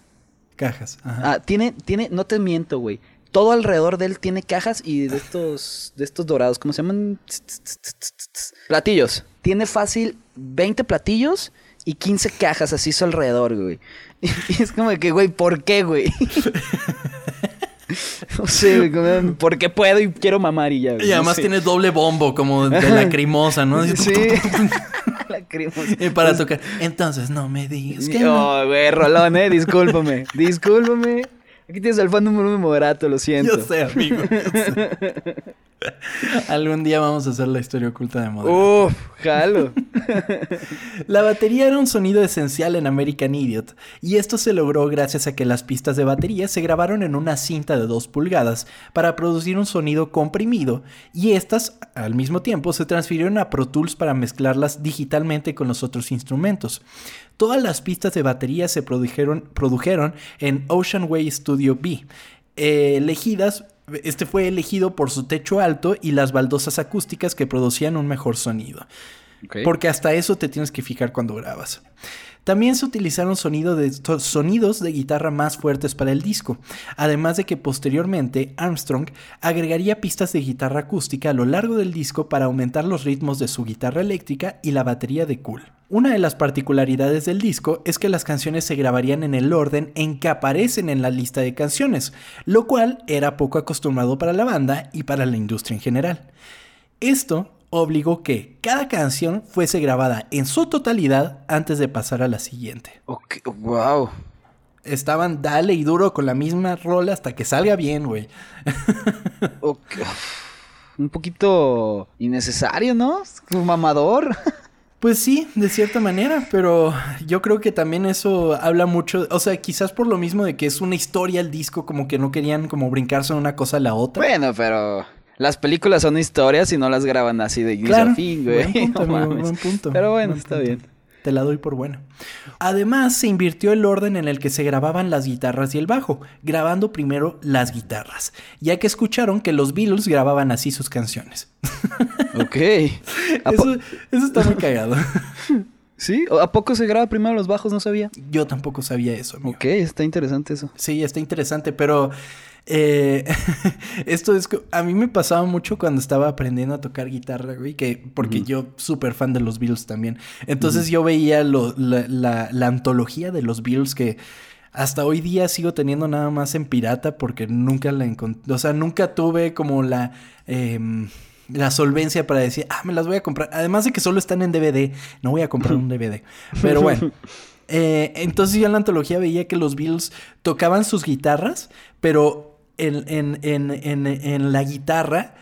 [SPEAKER 1] Cajas. Ajá.
[SPEAKER 2] Ah, tiene, tiene, no te miento, güey. Todo alrededor de él tiene cajas y de estos, de estos dorados, ¿cómo se llaman? Platillos. Tiene fácil 20 platillos y 15 cajas así su alrededor, güey. Y es como que, güey, ¿por qué, güey? no sé, porque puedo y quiero mamar y ya.
[SPEAKER 1] Y
[SPEAKER 2] no
[SPEAKER 1] además
[SPEAKER 2] sé.
[SPEAKER 1] tiene doble bombo, como de lacrimosa, ¿no? Así
[SPEAKER 2] Sí. Lacrimosa.
[SPEAKER 1] Y para tocar. Entonces, no me digas que no.
[SPEAKER 2] Oh, güey, Rolón, eh, discúlpame. Discúlpame. Aquí tienes al fan número uno moderato, lo siento.
[SPEAKER 1] Yo sé, amigo. yo sé. Algún día vamos a hacer la historia oculta de Moderato.
[SPEAKER 2] Uf, jalo.
[SPEAKER 1] La batería era un sonido esencial en American Idiot, y esto se logró gracias a que las pistas de batería se grabaron en una cinta de 2 pulgadas para producir un sonido comprimido, y estas, al mismo tiempo, se transfirieron a Pro Tools para mezclarlas digitalmente con los otros instrumentos. Todas las pistas de batería se produjeron, produjeron en Ocean Way Studio B, eh, elegidas este fue elegido por su techo alto y las baldosas acústicas que producían un mejor sonido. Porque hasta eso te tienes que fijar cuando grabas. También se utilizaron sonidos de guitarra más fuertes para el disco, además de que posteriormente Armstrong agregaría pistas de guitarra acústica a lo largo del disco para aumentar los ritmos de su guitarra eléctrica y la batería de Cool. Una de las particularidades del disco es que las canciones se grabarían en el orden en que aparecen en la lista de canciones, lo cual era poco acostumbrado para la banda y para la industria en general. Esto obligó que cada canción fuese grabada en su totalidad antes de pasar a la siguiente.
[SPEAKER 2] Ok, wow.
[SPEAKER 1] Estaban dale y duro con la misma rola hasta que salga bien, güey.
[SPEAKER 2] Ok. Un poquito innecesario, ¿no? Un mamador.
[SPEAKER 1] Pues sí, de cierta manera, pero yo creo que también eso habla mucho, o sea, quizás por lo mismo de que es una historia el disco, como que no querían como brincarse de una cosa a la otra.
[SPEAKER 2] Bueno, pero las películas son historias y no las graban así de inicio
[SPEAKER 1] Claro,
[SPEAKER 2] a fin, güey.
[SPEAKER 1] buen punto,
[SPEAKER 2] No
[SPEAKER 1] amigo, buen punto,
[SPEAKER 2] Pero bueno,
[SPEAKER 1] buen
[SPEAKER 2] está
[SPEAKER 1] punto.
[SPEAKER 2] bien.
[SPEAKER 1] Te la doy por buena. Además, se invirtió el orden en el que se grababan las guitarras y el bajo, grabando primero las guitarras, ya que escucharon que los Beatles grababan así sus canciones.
[SPEAKER 2] Ok. ¿A po-
[SPEAKER 1] Eso, eso está muy cagado.
[SPEAKER 2] ¿Sí? ¿A poco se graba primero los bajos? No sabía.
[SPEAKER 1] Yo tampoco sabía eso.
[SPEAKER 2] Amigo. Ok, está interesante eso.
[SPEAKER 1] Sí, está interesante, pero eh, esto es a mí me pasaba mucho cuando estaba aprendiendo a tocar guitarra, güey, que porque yo súper fan de los Beatles también. Entonces yo veía lo, la, la, antología de los Beatles que hasta hoy día sigo teniendo nada más en pirata porque nunca la encontré, o sea, nunca tuve como la em, la solvencia para decir, ah, me las voy a comprar. Además de que solo están en DVD, no voy a comprar un DVD. Pero bueno. Eh, entonces yo en la antología veía que los Beatles tocaban sus guitarras, pero en, en, en, en, la guitarra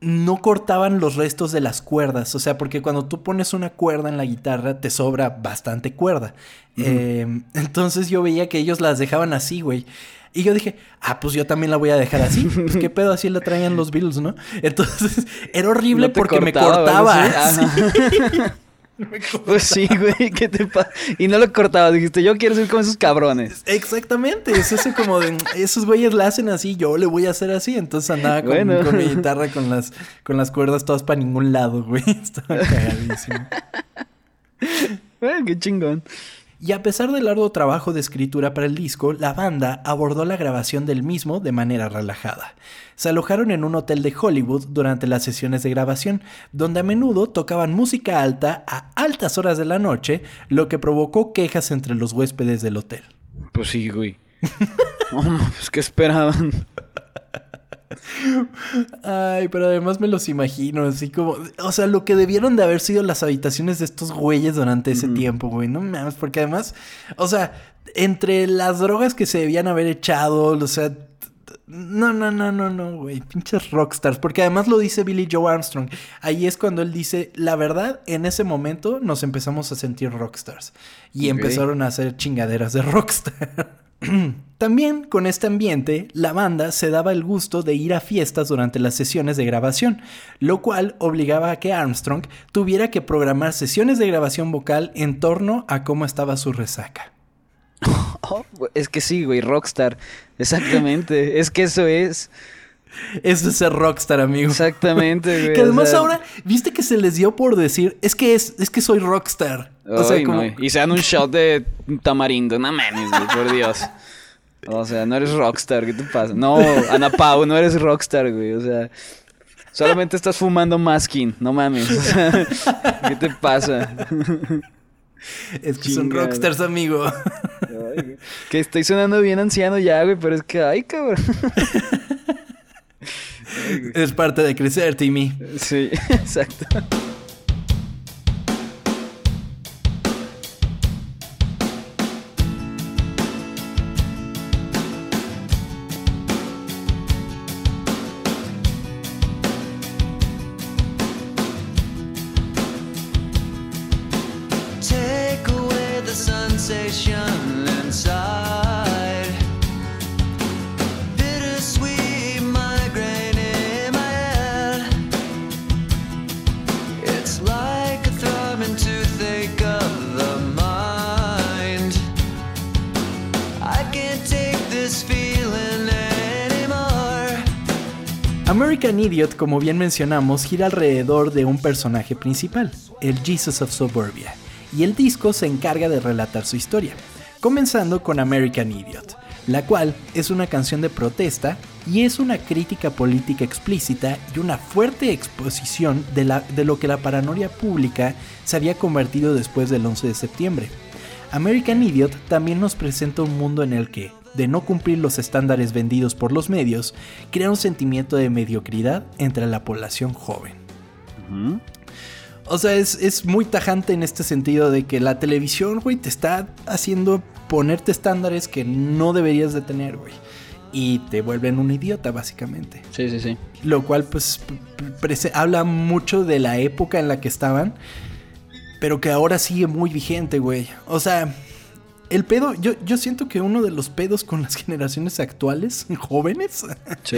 [SPEAKER 1] no cortaban los restos de las cuerdas. O sea, porque cuando tú pones una cuerda en la guitarra, te sobra bastante cuerda. Em, entonces yo veía que ellos las dejaban así, güey. Y yo dije, ah, pues yo también la voy a dejar así. Pues qué pedo, así la traían los Beatles, ¿no? Entonces, era horrible porque me cortaba.
[SPEAKER 2] Pues sí, güey, ¿qué te pasa? Y no lo cortaba, dijiste, yo quiero ser como esos cabrones.
[SPEAKER 1] Exactamente, es eso como de, esos güeyes la hacen así, yo le voy a hacer así. Entonces andaba con, con mi guitarra con las, con las cuerdas todas para ningún lado, güey. Estaba cagadísimo.
[SPEAKER 2] Bueno, qué chingón.
[SPEAKER 1] Y a pesar del arduo trabajo de escritura para el disco, la banda abordó la grabación del mismo de manera relajada. Se alojaron en un hotel de Hollywood durante las sesiones de grabación, donde a menudo tocaban música alta a altas horas de la noche, lo que provocó quejas entre los huéspedes del hotel.
[SPEAKER 2] Pues sí, güey. pues ¿qué esperaban?
[SPEAKER 1] Ay, pero además me los imagino, así como, o sea, lo que debieron de haber sido las habitaciones de estos güeyes durante ese tiempo, güey, no mames, porque además, o sea, entre las drogas que se debían haber echado, o sea, no, no, no, no, no, güey, pinches rockstars, porque además lo dice Billy Joe Armstrong, ahí es cuando él dice, la verdad, en ese momento nos empezamos a sentir rockstars y empezaron a hacer chingaderas de rockstar. También con este ambiente, la banda se daba el gusto de ir a fiestas durante las sesiones de grabación, lo cual obligaba a que Armstrong tuviera que programar sesiones de grabación vocal en torno a cómo estaba su resaca.
[SPEAKER 2] Oh, es que sí, güey, rockstar. Exactamente. es que eso es.
[SPEAKER 1] Eso es ser rockstar, amigo.
[SPEAKER 2] Exactamente, güey.
[SPEAKER 1] Que además ahora, viste que se les dio por decir, es que es, es que soy rockstar.
[SPEAKER 2] O sea, como... Y se dan un shot de tamarindo, no mames, güey, por Dios. O sea, no eres rockstar, ¿qué te pasa? No, Ana Pau, no eres rockstar, güey. O sea, solamente estás fumando masking, no mames. O sea, ¿qué te pasa?
[SPEAKER 1] Es que son rockstars, amigo.
[SPEAKER 2] que estoy sonando bien anciano ya, güey, pero es que, ay, cabrón.
[SPEAKER 1] Es parte de crecer, Timmy.
[SPEAKER 2] Sí, exacto.
[SPEAKER 1] Idiot, como bien mencionamos, gira alrededor de un personaje principal, el Jesus of Suburbia, y el disco se encarga de relatar su historia, comenzando con American Idiot, la cual es una canción de protesta y es una crítica política explícita y una fuerte exposición de, la, de lo que la paranoia pública se había convertido después del 11 de septiembre. American Idiot también nos presenta un mundo en el que, de no cumplir los estándares vendidos por los medios, crea un sentimiento de mediocridad entre la población joven. O sea, es, muy tajante en este sentido de que la televisión, güey, te está haciendo ponerte estándares que no deberías de tener, güey. Y te vuelven un idiota, básicamente.
[SPEAKER 2] Sí, sí, sí.
[SPEAKER 1] Lo cual, pues, habla mucho de la época en la que estaban, pero que ahora sigue muy vigente, güey. O sea, el pedo, yo, yo siento que uno de los pedos con las generaciones actuales, jóvenes,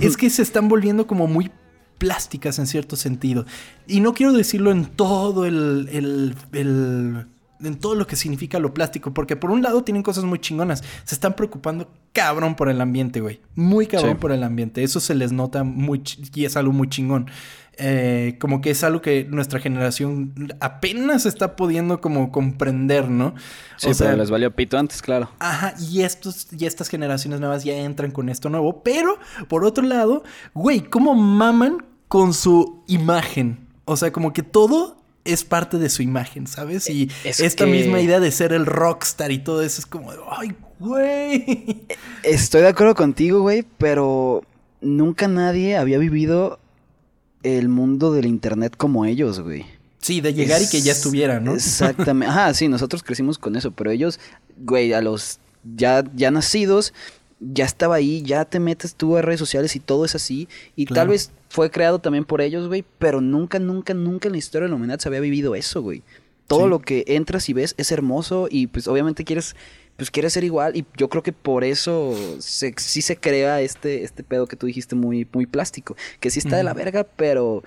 [SPEAKER 1] es que se están volviendo como muy plásticas en cierto sentido. Y no quiero decirlo en todo el, el, en todo lo que significa lo plástico, porque por un lado tienen cosas muy chingonas, se están preocupando cabrón por el ambiente, güey, muy cabrón por el ambiente, eso se les nota muy y es algo muy chingón. Eh, como que es algo que nuestra generación apenas está pudiendo como comprender, ¿no?
[SPEAKER 2] Sí, o sea, les valió pito antes, claro.
[SPEAKER 1] Ajá, y estos, y estas generaciones nuevas ya entran con esto nuevo. Pero, por otro lado, güey, ¿cómo maman con su imagen? O sea, como que todo es parte de su imagen, ¿sabes? Y esta misma idea de ser el rockstar y todo eso es como, ay, güey.
[SPEAKER 2] Estoy de acuerdo contigo, güey, pero nunca nadie había vivido el mundo del internet como ellos, güey.
[SPEAKER 1] Sí, de llegar y que ya estuviera, ¿no?
[SPEAKER 2] Exactamente. Ajá, sí, nosotros crecimos con eso, pero ellos, güey, a los ya, ya nacidos, ya estaba ahí, ya te metes tú a redes sociales y todo es así. Y tal vez fue creado también por ellos, güey, pero nunca, nunca, nunca en la historia de la humanidad se había vivido eso, güey. Todo lo que entras y ves es hermoso y pues obviamente quieres pues quiere ser igual y yo creo que por eso sí se crea este, este pedo que tú dijiste muy, muy plástico, que sí está de la verga, pero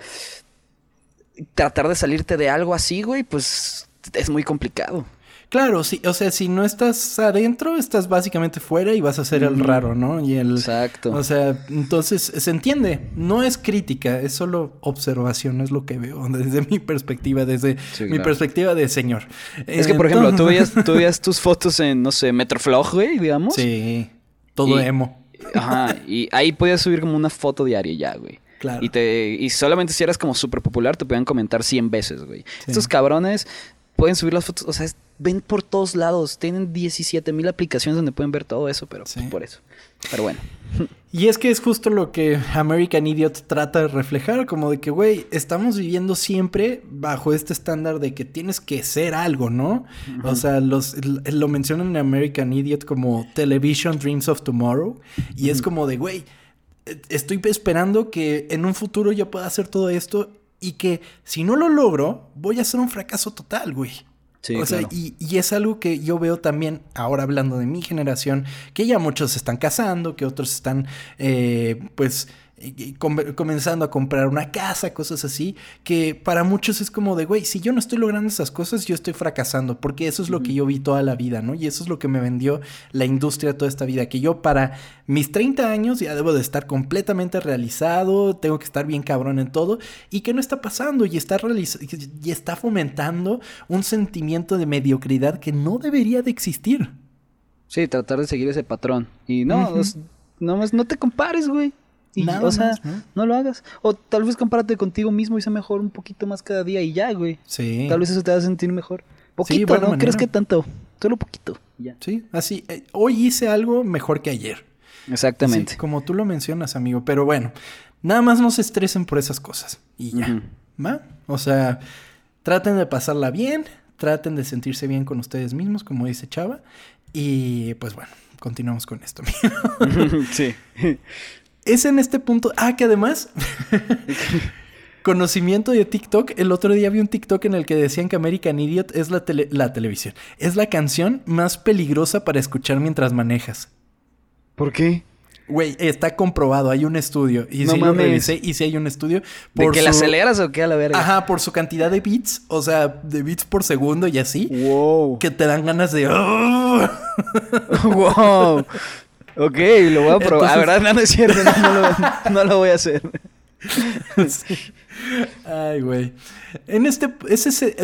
[SPEAKER 2] tratar de salirte de algo así, güey, pues es muy complicado.
[SPEAKER 1] Claro, sí, o sea, si no estás adentro, estás básicamente fuera y vas a ser el raro, ¿no? Y el
[SPEAKER 2] Exacto.
[SPEAKER 1] O sea, entonces se entiende, no es crítica, es solo observación, es lo que veo desde mi perspectiva, desde mi perspectiva de señor.
[SPEAKER 2] Es que por ejemplo, tú veías, tú veías tus fotos en no sé, Metroflog, güey, digamos.
[SPEAKER 1] Sí. Todo emo.
[SPEAKER 2] Ajá, y ahí podías subir como una foto diaria ya, güey.
[SPEAKER 1] Claro.
[SPEAKER 2] Y, te, y solamente si eras como súper popular te podían comentar 100 veces, güey. Estos cabrones pueden subir las fotos, o sea, ven por todos lados, tienen 17 mil aplicaciones donde pueden ver todo eso, pero pues, por eso. Pero bueno.
[SPEAKER 1] Y es que es justo lo que American Idiot trata de reflejar, como de que, güey, estamos viviendo siempre bajo este estándar de que tienes que ser algo, ¿no? O sea, los, lo mencionan en American Idiot como Television Dreams of Tomorrow, y es como de, güey, estoy esperando que en un futuro yo pueda hacer todo esto y que si no lo logro, voy a ser un fracaso total, güey. Sí, o sea, y, y, es algo que yo veo también, ahora hablando de mi generación, que ya muchos se están casando, que otros están, eh, pues, comenzando a comprar una casa, cosas así, que para muchos es como de, güey, si yo no estoy logrando esas cosas, yo estoy fracasando, porque eso es lo que yo vi toda la vida, ¿no? Y eso es lo que me vendió la industria toda esta vida, que yo para mis 30 años ya debo de estar completamente realizado, tengo que estar bien cabrón en todo, y que no está pasando, y está, y está fomentando un sentimiento de mediocridad que no debería de existir.
[SPEAKER 2] Sí, tratar de seguir ese patrón. Y no, no, no te compares, güey. Y, Nada o sea, ¿no? lo hagas. O tal vez compárate contigo mismo y sea mejor un poquito más cada día y ya, güey.
[SPEAKER 1] Sí.
[SPEAKER 2] Tal vez eso te va a sentir mejor. Poquito, ¿no? ¿Crees que tanto? Solo poquito. Ya.
[SPEAKER 1] Sí, así. Eh, hoy hice algo mejor que ayer.
[SPEAKER 2] Exactamente.
[SPEAKER 1] como tú lo mencionas, amigo. Pero bueno, nada más no se estresen por esas cosas. Y ya. ¿Va? O sea, traten de pasarla bien. Traten de sentirse bien con ustedes mismos, como dice Chava. Y pues bueno, continuamos con esto,
[SPEAKER 2] amigo. sí
[SPEAKER 1] es en este punto. Ah, que además. conocimiento de TikTok. El otro día vi un TikTok en el que decían que American Idiot es la, la televisión. Es la canción más peligrosa para escuchar mientras manejas.
[SPEAKER 2] ¿Por qué?
[SPEAKER 1] Güey, está comprobado, hay un estudio. Y no lo revisé, y si hay un estudio.
[SPEAKER 2] Por ¿De que la aceleras o qué a la verga?
[SPEAKER 1] Ajá, por su cantidad de beats, o sea, de beats por segundo y así.
[SPEAKER 2] Wow.
[SPEAKER 1] Que te dan ganas de.
[SPEAKER 2] wow. Ok, lo voy a probar. La verdad, no, es cierto, no, lo, voy a hacer.
[SPEAKER 1] Ay, güey. En este, es, ese,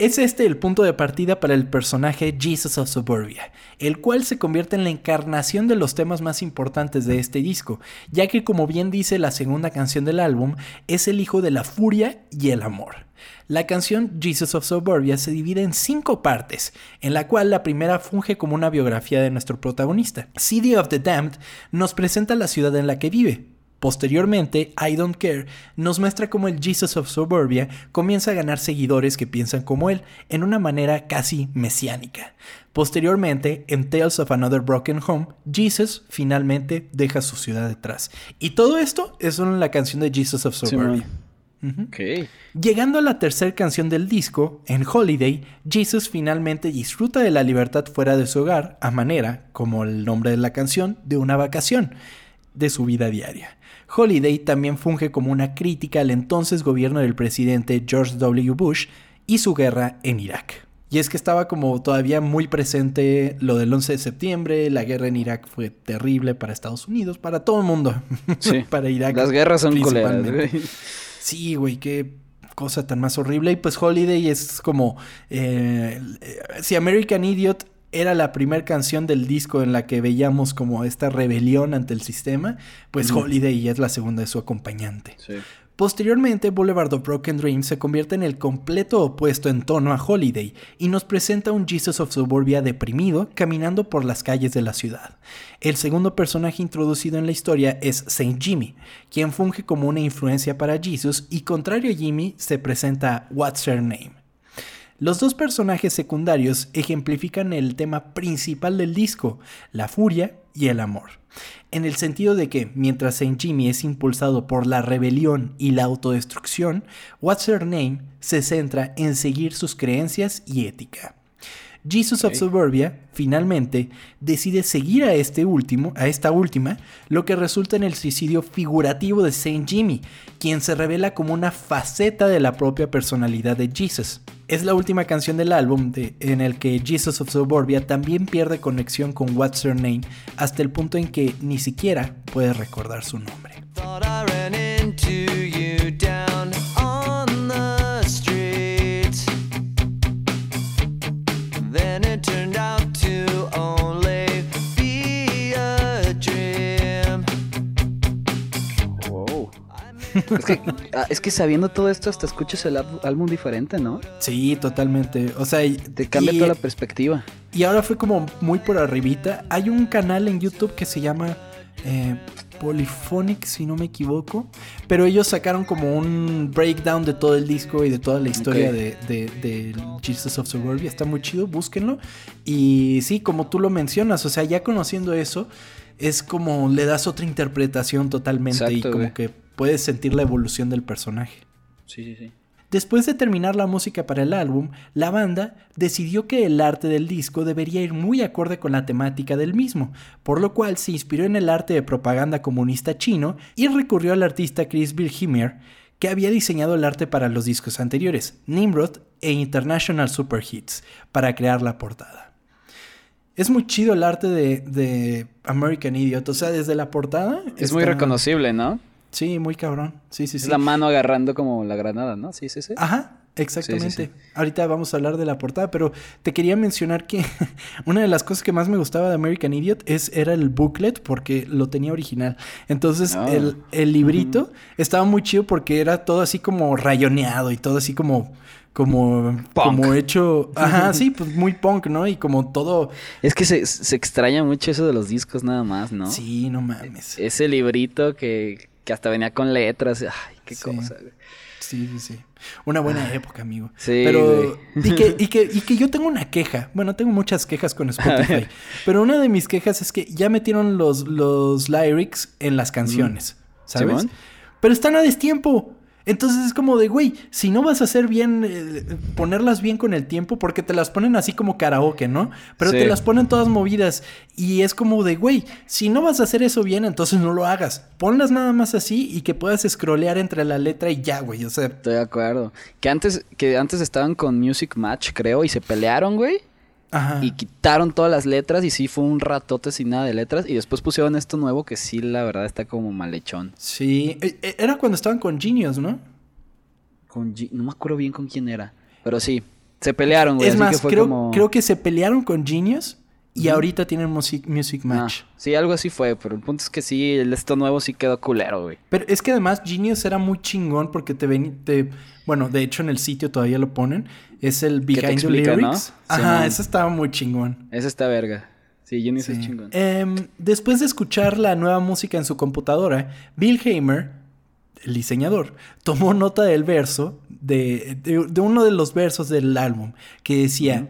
[SPEAKER 1] es este el punto de partida para el personaje Jesus of Suburbia, el cual se convierte en la encarnación de los temas más importantes de este disco, ya que como bien dice la segunda canción del álbum, es el hijo de la furia y el amor. La canción Jesus of Suburbia se divide en cinco partes, en la cual la primera funge como una biografía de nuestro protagonista. City of the Damned nos presenta la ciudad en la que vive. Posteriormente, I Don't Care nos muestra cómo el Jesus of Suburbia comienza a ganar seguidores que piensan como él, en una manera casi mesiánica. Posteriormente, en Tales of Another Broken Home, Jesus finalmente deja su ciudad detrás. Y todo esto es solo en la canción de Jesus of Suburbia. Llegando a la tercera canción del disco, en Holiday, Jesus finalmente disfruta de la libertad fuera de su hogar a manera, como el nombre de la canción, de una vacación de su vida diaria. Holiday también funge como una crítica al entonces gobierno del presidente George W. Bush y su guerra en Irak. Y es que estaba como todavía muy presente lo del 11 de septiembre, la guerra en Irak fue terrible para Estados Unidos, para todo el mundo.
[SPEAKER 2] Sí.
[SPEAKER 1] para Irak.
[SPEAKER 2] Las guerras son güey.
[SPEAKER 1] Sí, güey, qué cosa tan más horrible. Y pues Holiday es como... eh, eh, si American Idiot era la primera canción del disco en la que veíamos como esta rebelión ante el sistema, pues
[SPEAKER 2] Ujú.
[SPEAKER 1] Holiday es la segunda de su acompañante.
[SPEAKER 2] Sí.
[SPEAKER 1] Posteriormente, Boulevard of Broken Dreams se convierte en el completo opuesto en tono a Holiday y nos presenta un Jesus of Suburbia deprimido caminando por las calles de la ciudad. El segundo personaje introducido en la historia es Saint Jimmy, quien funge como una influencia para Jesus y contrario a Jimmy se presenta What's Her Name. Los dos personajes secundarios ejemplifican el tema principal del disco, la furia y el amor, en el sentido de que mientras Saint Jimmy es impulsado por la rebelión y la autodestrucción, What's Her Name se centra en seguir sus creencias y ética. Jesus of. Suburbia, finalmente, decide seguir a este último, a esta última, lo que resulta en el suicidio figurativo de Saint Jimmy, quien se revela como una faceta de la propia personalidad de Jesus. Es la última canción del álbum de- en el que Jesus of Suburbia también pierde conexión con What's Her Name hasta el punto en que ni siquiera puede recordar su nombre.
[SPEAKER 2] Es, que, ah, es que sabiendo todo esto, hasta escuchas el álbum- diferente, ¿no?
[SPEAKER 1] Sí, totalmente. O sea,
[SPEAKER 2] Te cambia
[SPEAKER 1] y-
[SPEAKER 2] toda la perspectiva.
[SPEAKER 1] Y ahora fue como muy por arribita. Hay un canal en YouTube que se llama eh, Polyphonic, si no me equivoco. Pero ellos sacaron como un breakdown de todo el disco y de toda la historia de, de- de Jesus of Suburbia. Está muy chido, búsquenlo. Y sí, como tú lo mencionas, o sea, ya conociendo eso, es como le das otra interpretación totalmente y como que puedes sentir la evolución del personaje.
[SPEAKER 2] Sí, sí, sí.
[SPEAKER 1] Después de terminar la música para el álbum, la banda decidió que el arte del disco debería ir muy acorde con la temática del mismo, por lo cual se inspiró en el arte de propaganda comunista chino y recurrió al artista Chris Wilhelmer, que había diseñado el arte para los discos anteriores, Nimrod e International Super Hits, para crear la portada. Es muy chido el arte de, de American Idiot, o sea, desde la portada...
[SPEAKER 2] Es muy reconocible, ¿no?
[SPEAKER 1] Sí, muy cabrón. Sí, sí,
[SPEAKER 2] Es
[SPEAKER 1] sí.
[SPEAKER 2] la mano agarrando como la granada, ¿no? Sí, sí, sí.
[SPEAKER 1] Ajá, exactamente.
[SPEAKER 2] Sí, sí,
[SPEAKER 1] Ahorita vamos a hablar de la portada, pero te quería mencionar que una de las cosas que más me gustaba de American Idiot es, era el booklet porque lo tenía original. Entonces
[SPEAKER 2] Ah.
[SPEAKER 1] el, el librito estaba muy chido porque era todo así como rayoneado y todo así como... Como, como hecho, ajá, sí, pues muy punk, ¿no? Y como todo,
[SPEAKER 2] Es que se, se extraña mucho eso de los discos nada más, ¿no?
[SPEAKER 1] sí, no mames.
[SPEAKER 2] Ese librito que, que hasta venía con letras. Ay, qué
[SPEAKER 1] Sí.
[SPEAKER 2] cosa.
[SPEAKER 1] Sí, sí, sí. Una buena época, amigo.
[SPEAKER 2] Sí,
[SPEAKER 1] Pero. Y que, y, que, y que yo tengo una queja. Bueno, tengo muchas quejas con Spotify. pero una de mis quejas es que ya metieron los, los lyrics en las canciones. ¿Sabes? Pero están a destiempo. Entonces es como de, güey, si no vas a hacer bien, eh, ponerlas bien con el tiempo, porque te las ponen así como karaoke, ¿no? Pero
[SPEAKER 2] Sí.
[SPEAKER 1] te las ponen todas movidas. Y es como de, güey, si no vas a hacer eso bien, entonces no lo hagas. Ponlas nada más así y que puedas scrollear entre la letra y ya, güey. O sea,
[SPEAKER 2] Estoy de acuerdo. Que antes, que antes estaban con Music Match, creo, y se pelearon, güey.
[SPEAKER 1] Ajá.
[SPEAKER 2] Y quitaron todas las letras y sí fue un ratote sin nada de letras. Y después pusieron esto nuevo que sí, la verdad, está como malhechón.
[SPEAKER 1] Sí, e- e- era cuando estaban con Genius, ¿no?
[SPEAKER 2] Con G- no me acuerdo bien con quién era. Pero sí, se pelearon, güey.
[SPEAKER 1] es
[SPEAKER 2] así que
[SPEAKER 1] más,
[SPEAKER 2] fue
[SPEAKER 1] creo,
[SPEAKER 2] como...
[SPEAKER 1] creo que se pelearon con Genius y ahorita tienen music, music
[SPEAKER 2] Ah,
[SPEAKER 1] Match.
[SPEAKER 2] sí, algo así fue, pero el punto es que sí, el esto nuevo sí quedó culero, güey.
[SPEAKER 1] Pero es que además Genius era muy chingón porque te ven, te, bueno, de hecho en el sitio todavía lo ponen, es el Behind the
[SPEAKER 2] explica, ¿no?
[SPEAKER 1] Lyrics. Ajá,
[SPEAKER 2] Simón.
[SPEAKER 1] eso estaba muy chingón.
[SPEAKER 2] Esa está verga. Sí, Genius es
[SPEAKER 1] Sí.
[SPEAKER 2] chingón.
[SPEAKER 1] Em, después de escuchar la nueva música en su computadora, Bill Hamer, el diseñador, tomó nota del verso, de, de- de uno de los versos del álbum, que decía,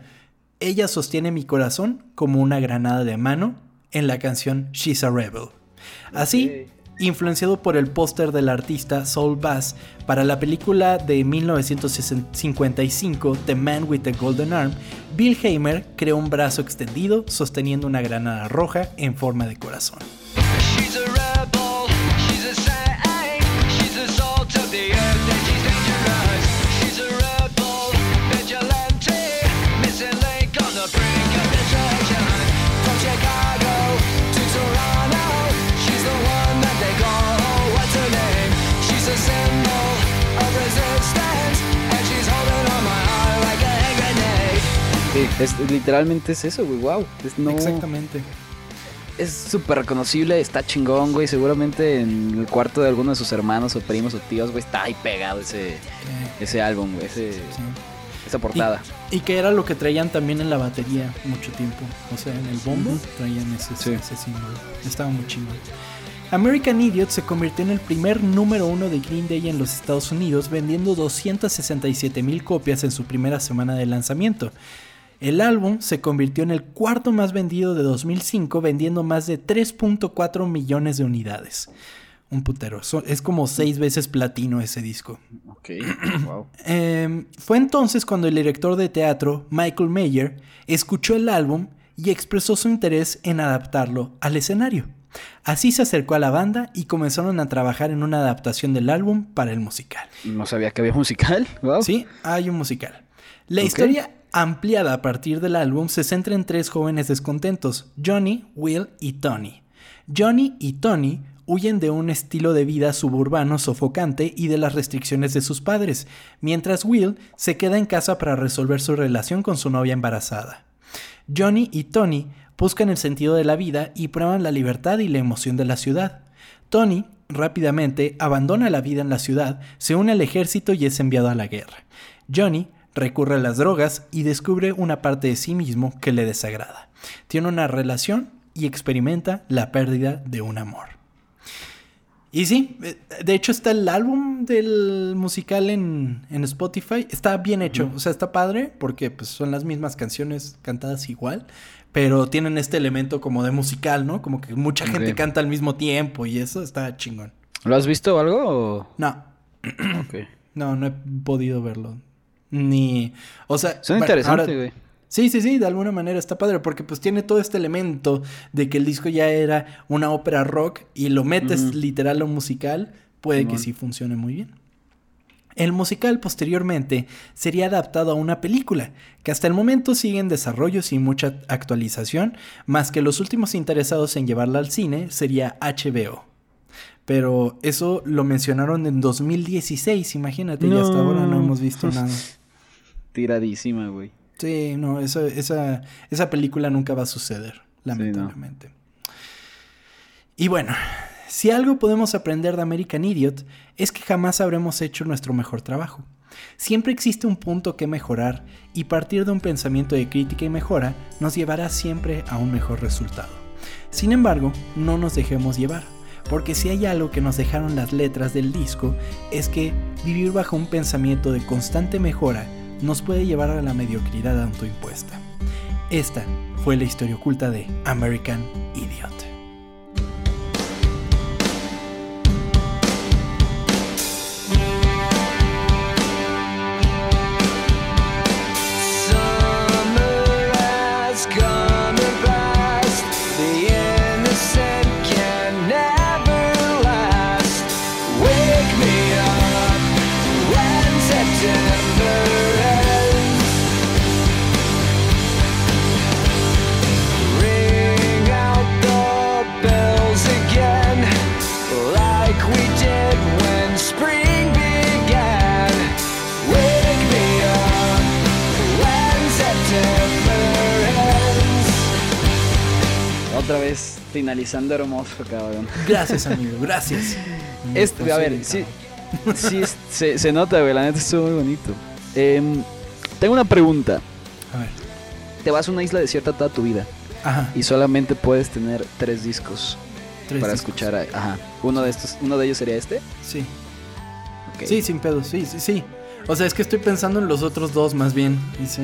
[SPEAKER 1] ella sostiene mi corazón como una granada de mano en la canción She's a Rebel. Así, influenciado por el póster del artista Saul Bass para la película de 1955 The Man with the Golden Arm, Bill Hamer creó un brazo extendido sosteniendo una granada roja en forma de corazón.
[SPEAKER 2] Es, literalmente es eso, güey, wow. Es, no,
[SPEAKER 1] Exactamente.
[SPEAKER 2] es súper reconocible, está chingón, güey. Seguramente en el cuarto de alguno de sus hermanos o primos o tíos, güey, está ahí pegado ese, ese álbum, güey, ese-
[SPEAKER 1] sí.
[SPEAKER 2] esa portada.
[SPEAKER 1] Y que era lo que traían también en la batería mucho tiempo. O sea, en el bombo traían ese,
[SPEAKER 2] Sí.
[SPEAKER 1] ese símbolo. Estaba muy chingón. American Idiot se convirtió en el primer número uno de Green Day en los Estados Unidos, vendiendo 267 mil copias en su primera semana de lanzamiento. El álbum se convirtió en el cuarto más vendido de 2005, vendiendo más de 3.4 millones de unidades. Un putero. So- es como seis veces platino ese disco.
[SPEAKER 2] Ok, wow.
[SPEAKER 1] Eh, fue entonces cuando el director de teatro, Michael Mayer, escuchó el álbum y expresó su interés en adaptarlo al escenario. Así se acercó a la banda y comenzaron a trabajar en una adaptación del álbum para el musical.
[SPEAKER 2] No sabía que había musical, wow.
[SPEAKER 1] Sí, hay un musical. La historia ampliada a partir del álbum se centra en tres jóvenes descontentos, Johnny, Will y Tony. Johnny y Tony huyen de un estilo de vida suburbano sofocante y de las restricciones de sus padres, mientras Will se queda en casa para resolver su relación con su novia embarazada. Johnny y Tony buscan el sentido de la vida y prueban la libertad y la emoción de la ciudad. Tony rápidamente abandona la vida en la ciudad, se une al ejército y es enviado a la guerra. Johnny recurre a las drogas y descubre una parte de sí mismo que le desagrada. Tiene una relación y experimenta la pérdida de un amor. Y sí, eh, de hecho está el álbum del musical en, en Spotify. Está bien hecho, o sea, está padre porque pues, son las mismas canciones cantadas igual, pero tienen este elemento como de musical, ¿no? Como que mucha gente canta al mismo tiempo y eso está chingón.
[SPEAKER 2] ¿Lo has visto algo? o-
[SPEAKER 1] No, no, no he podido verlo. Ni, o sea...
[SPEAKER 2] Son interesantes, güey.
[SPEAKER 1] Sí, sí, sí, de alguna manera está padre porque pues tiene todo este elemento de que el disco ya era una ópera rock y lo metes literal a un musical, puede que sí funcione muy bien. El musical posteriormente sería adaptado a una película, que hasta el momento sigue en desarrollo sin mucha actualización, más que los últimos interesados en llevarla al cine sería HBO. Pero eso lo mencionaron en 2016, imagínate, y hasta ahora no hemos visto nada.
[SPEAKER 2] Tiradísima, güey.
[SPEAKER 1] Sí, no, esa, esa, esa película nunca va a suceder, lamentablemente. Y bueno, si algo podemos aprender de American Idiot es que jamás habremos hecho nuestro mejor trabajo. Siempre existe un punto que mejorar y partir de un pensamiento de crítica y mejora nos llevará siempre a un mejor resultado. Sin embargo, no nos dejemos llevar, porque si hay algo que nos dejaron las letras del disco es que vivir bajo un pensamiento de constante mejora nos puede llevar a la mediocridad autoimpuesta. Esta fue la historia oculta de American Idiot.
[SPEAKER 2] Finalizando hermoso, cabrón.
[SPEAKER 1] Gracias, amigo, gracias.
[SPEAKER 2] Este, a ver, sí, sí se, se nota, güey, la neta estuvo muy bonito. Em, tengo una pregunta.
[SPEAKER 1] A ver.
[SPEAKER 2] Te vas a una isla desierta toda tu vida
[SPEAKER 1] Ajá.
[SPEAKER 2] y solamente puedes tener tres discos
[SPEAKER 1] tres
[SPEAKER 2] para
[SPEAKER 1] discos.
[SPEAKER 2] escuchar. a- Ajá. Uno de estos, uno de ellos sería este.
[SPEAKER 1] Sí. Sí, sin pedos, sí, sí, sí. O sea, es que estoy pensando en los otros dos más bien. y sí.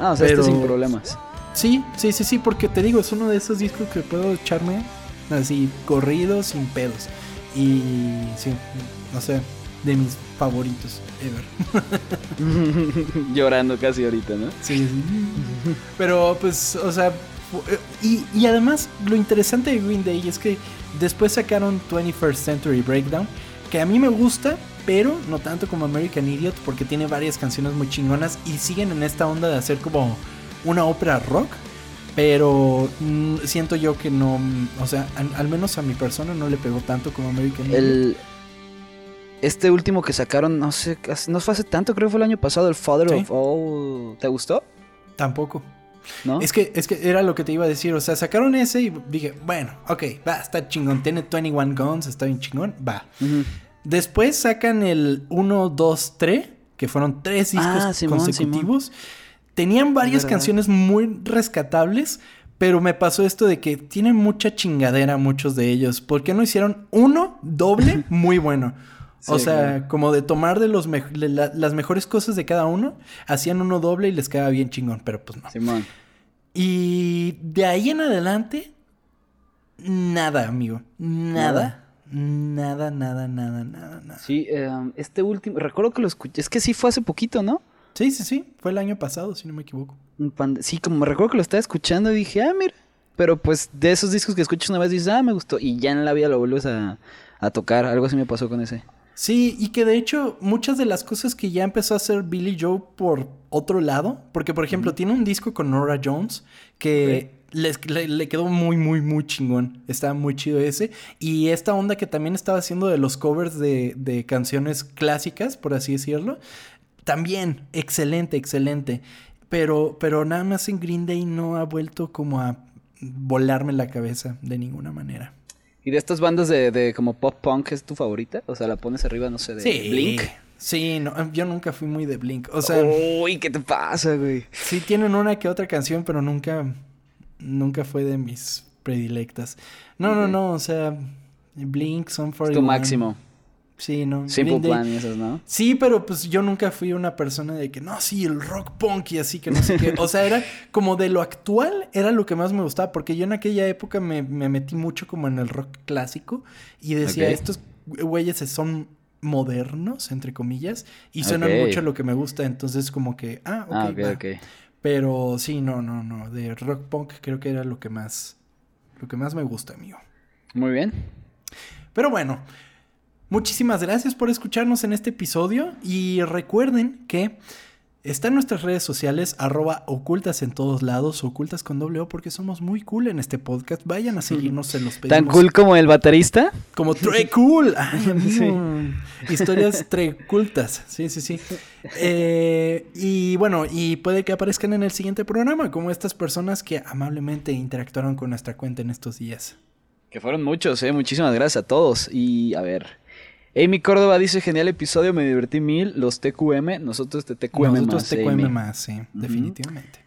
[SPEAKER 2] Ah, o sea,
[SPEAKER 1] Pero-
[SPEAKER 2] este sin problemas.
[SPEAKER 1] Sí, sí, sí, sí, porque te digo, es uno de esos discos que puedo echarme así corrido sin pedos. Y sí, no sé, de mis favoritos ever.
[SPEAKER 2] Llorando casi ahorita, ¿no?
[SPEAKER 1] Sí, sí. Pero pues, o sea, eh, y, y además lo interesante de Green Day es que después sacaron 21st Century Breakdown, que a mí me gusta, pero no tanto como American Idiot, porque tiene varias canciones muy chingonas y siguen en esta onda de hacer como una ópera rock. Pero mm, siento yo que no, o sea, al, al menos a mi persona no le pegó tanto como American.
[SPEAKER 2] El. Este último que sacaron, no sé, no fue hace tanto, creo que fue el año pasado, el Father
[SPEAKER 1] Sí.
[SPEAKER 2] of All. ¿Te gustó?
[SPEAKER 1] Tampoco.
[SPEAKER 2] ¿no?
[SPEAKER 1] Es que, es que era lo que te iba a decir. O sea, sacaron ese y dije, bueno, ok, va, está chingón. Tiene 21 Guns, está bien chingón, va. Después sacan el 1, 2, 3, que fueron tres discos
[SPEAKER 2] Ah, Simón,
[SPEAKER 1] consecutivos. Tenían varias
[SPEAKER 2] verdad.
[SPEAKER 1] canciones muy rescatables, pero me pasó esto de que tienen mucha chingadera muchos de ellos. ¿Por qué no hicieron uno doble muy bueno? o sea,
[SPEAKER 2] claro.
[SPEAKER 1] como de tomar de los me- de la- las mejores cosas de cada uno, hacían uno doble y les quedaba bien chingón, pero pues no.
[SPEAKER 2] Simón.
[SPEAKER 1] Y de ahí en adelante, nada, amigo. Nada. Nada, nada, nada, nada, nada.
[SPEAKER 2] Sí, eh, este último, recuerdo que lo escuché, es que sí fue hace poquito, ¿no?
[SPEAKER 1] Sí, sí, sí. Fue el año pasado, si no me equivoco.
[SPEAKER 2] Sí, como me recuerdo que lo estaba escuchando y dije, ah, mira. Pero pues de esos discos que escuchas una vez dices, ah, me gustó. Y ya en la vida lo vuelves a, a tocar. Algo así me pasó con ese.
[SPEAKER 1] Sí, y que de hecho muchas de las cosas que ya empezó a hacer Billy Joe por otro lado, porque por ejemplo tiene un disco con Nora Jones que les- le, le quedó muy, muy, muy chingón. Estaba muy chido ese. Y esta onda que también estaba haciendo de los covers de, de canciones clásicas, por así decirlo, también excelente, excelente. Pero, pero nada más en Green Day no ha vuelto como a volarme la cabeza de ninguna manera.
[SPEAKER 2] ¿Y de estas bandas de, de como pop punk es tu favorita? O sea, la pones arriba, no sé, de Blink.
[SPEAKER 1] Sí, no, yo nunca fui muy de Blink. O sea,
[SPEAKER 2] Uy, ¿qué te pasa, güey?
[SPEAKER 1] sí tienen una que otra canción, pero nunca, nunca fue de mis predilectas. No, no, no, o sea, Blink son for
[SPEAKER 2] tu máximo.
[SPEAKER 1] Sí, no.
[SPEAKER 2] Simple Plan y esas, ¿no?
[SPEAKER 1] Sí, pero pues yo nunca fui una persona de que no, sí, el rock punk y así que no sé qué. O sea, era como de lo actual, era lo que más me gustaba, porque yo en aquella época me, me metí mucho como en el rock clásico y decía, estos güeyes son modernos, entre comillas, y suenan mucho a lo que me gusta, entonces como que, ah, ok,
[SPEAKER 2] ah, ok,
[SPEAKER 1] va.
[SPEAKER 2] ok.
[SPEAKER 1] Pero sí, no, no, no, de rock punk creo que era lo que más, lo que más me gusta, amigo.
[SPEAKER 2] Muy bien.
[SPEAKER 1] Pero bueno, muchísimas gracias por escucharnos en este episodio y recuerden que están nuestras redes sociales arroba ocultas en todos lados, ocultas con doble O porque somos muy cool en este podcast. Vayan a seguirnos, se los pedimos.
[SPEAKER 2] ¿Tan cool como el baterista?
[SPEAKER 1] Como tre cool. Ay, amigo.
[SPEAKER 2] Sí.
[SPEAKER 1] Historias trecultas. Sí, sí, sí. Eh, y bueno, y puede que aparezcan en el siguiente programa, como estas personas que amablemente interactuaron con nuestra cuenta en estos días.
[SPEAKER 2] Que fueron muchos, eh. Muchísimas gracias a todos. Y a ver. Amy Córdoba dice, genial episodio, me divertí mil. Los TQM, nosotros de TQM
[SPEAKER 1] Nosotros
[SPEAKER 2] más.
[SPEAKER 1] te
[SPEAKER 2] Amy.
[SPEAKER 1] más, sí, definitivamente.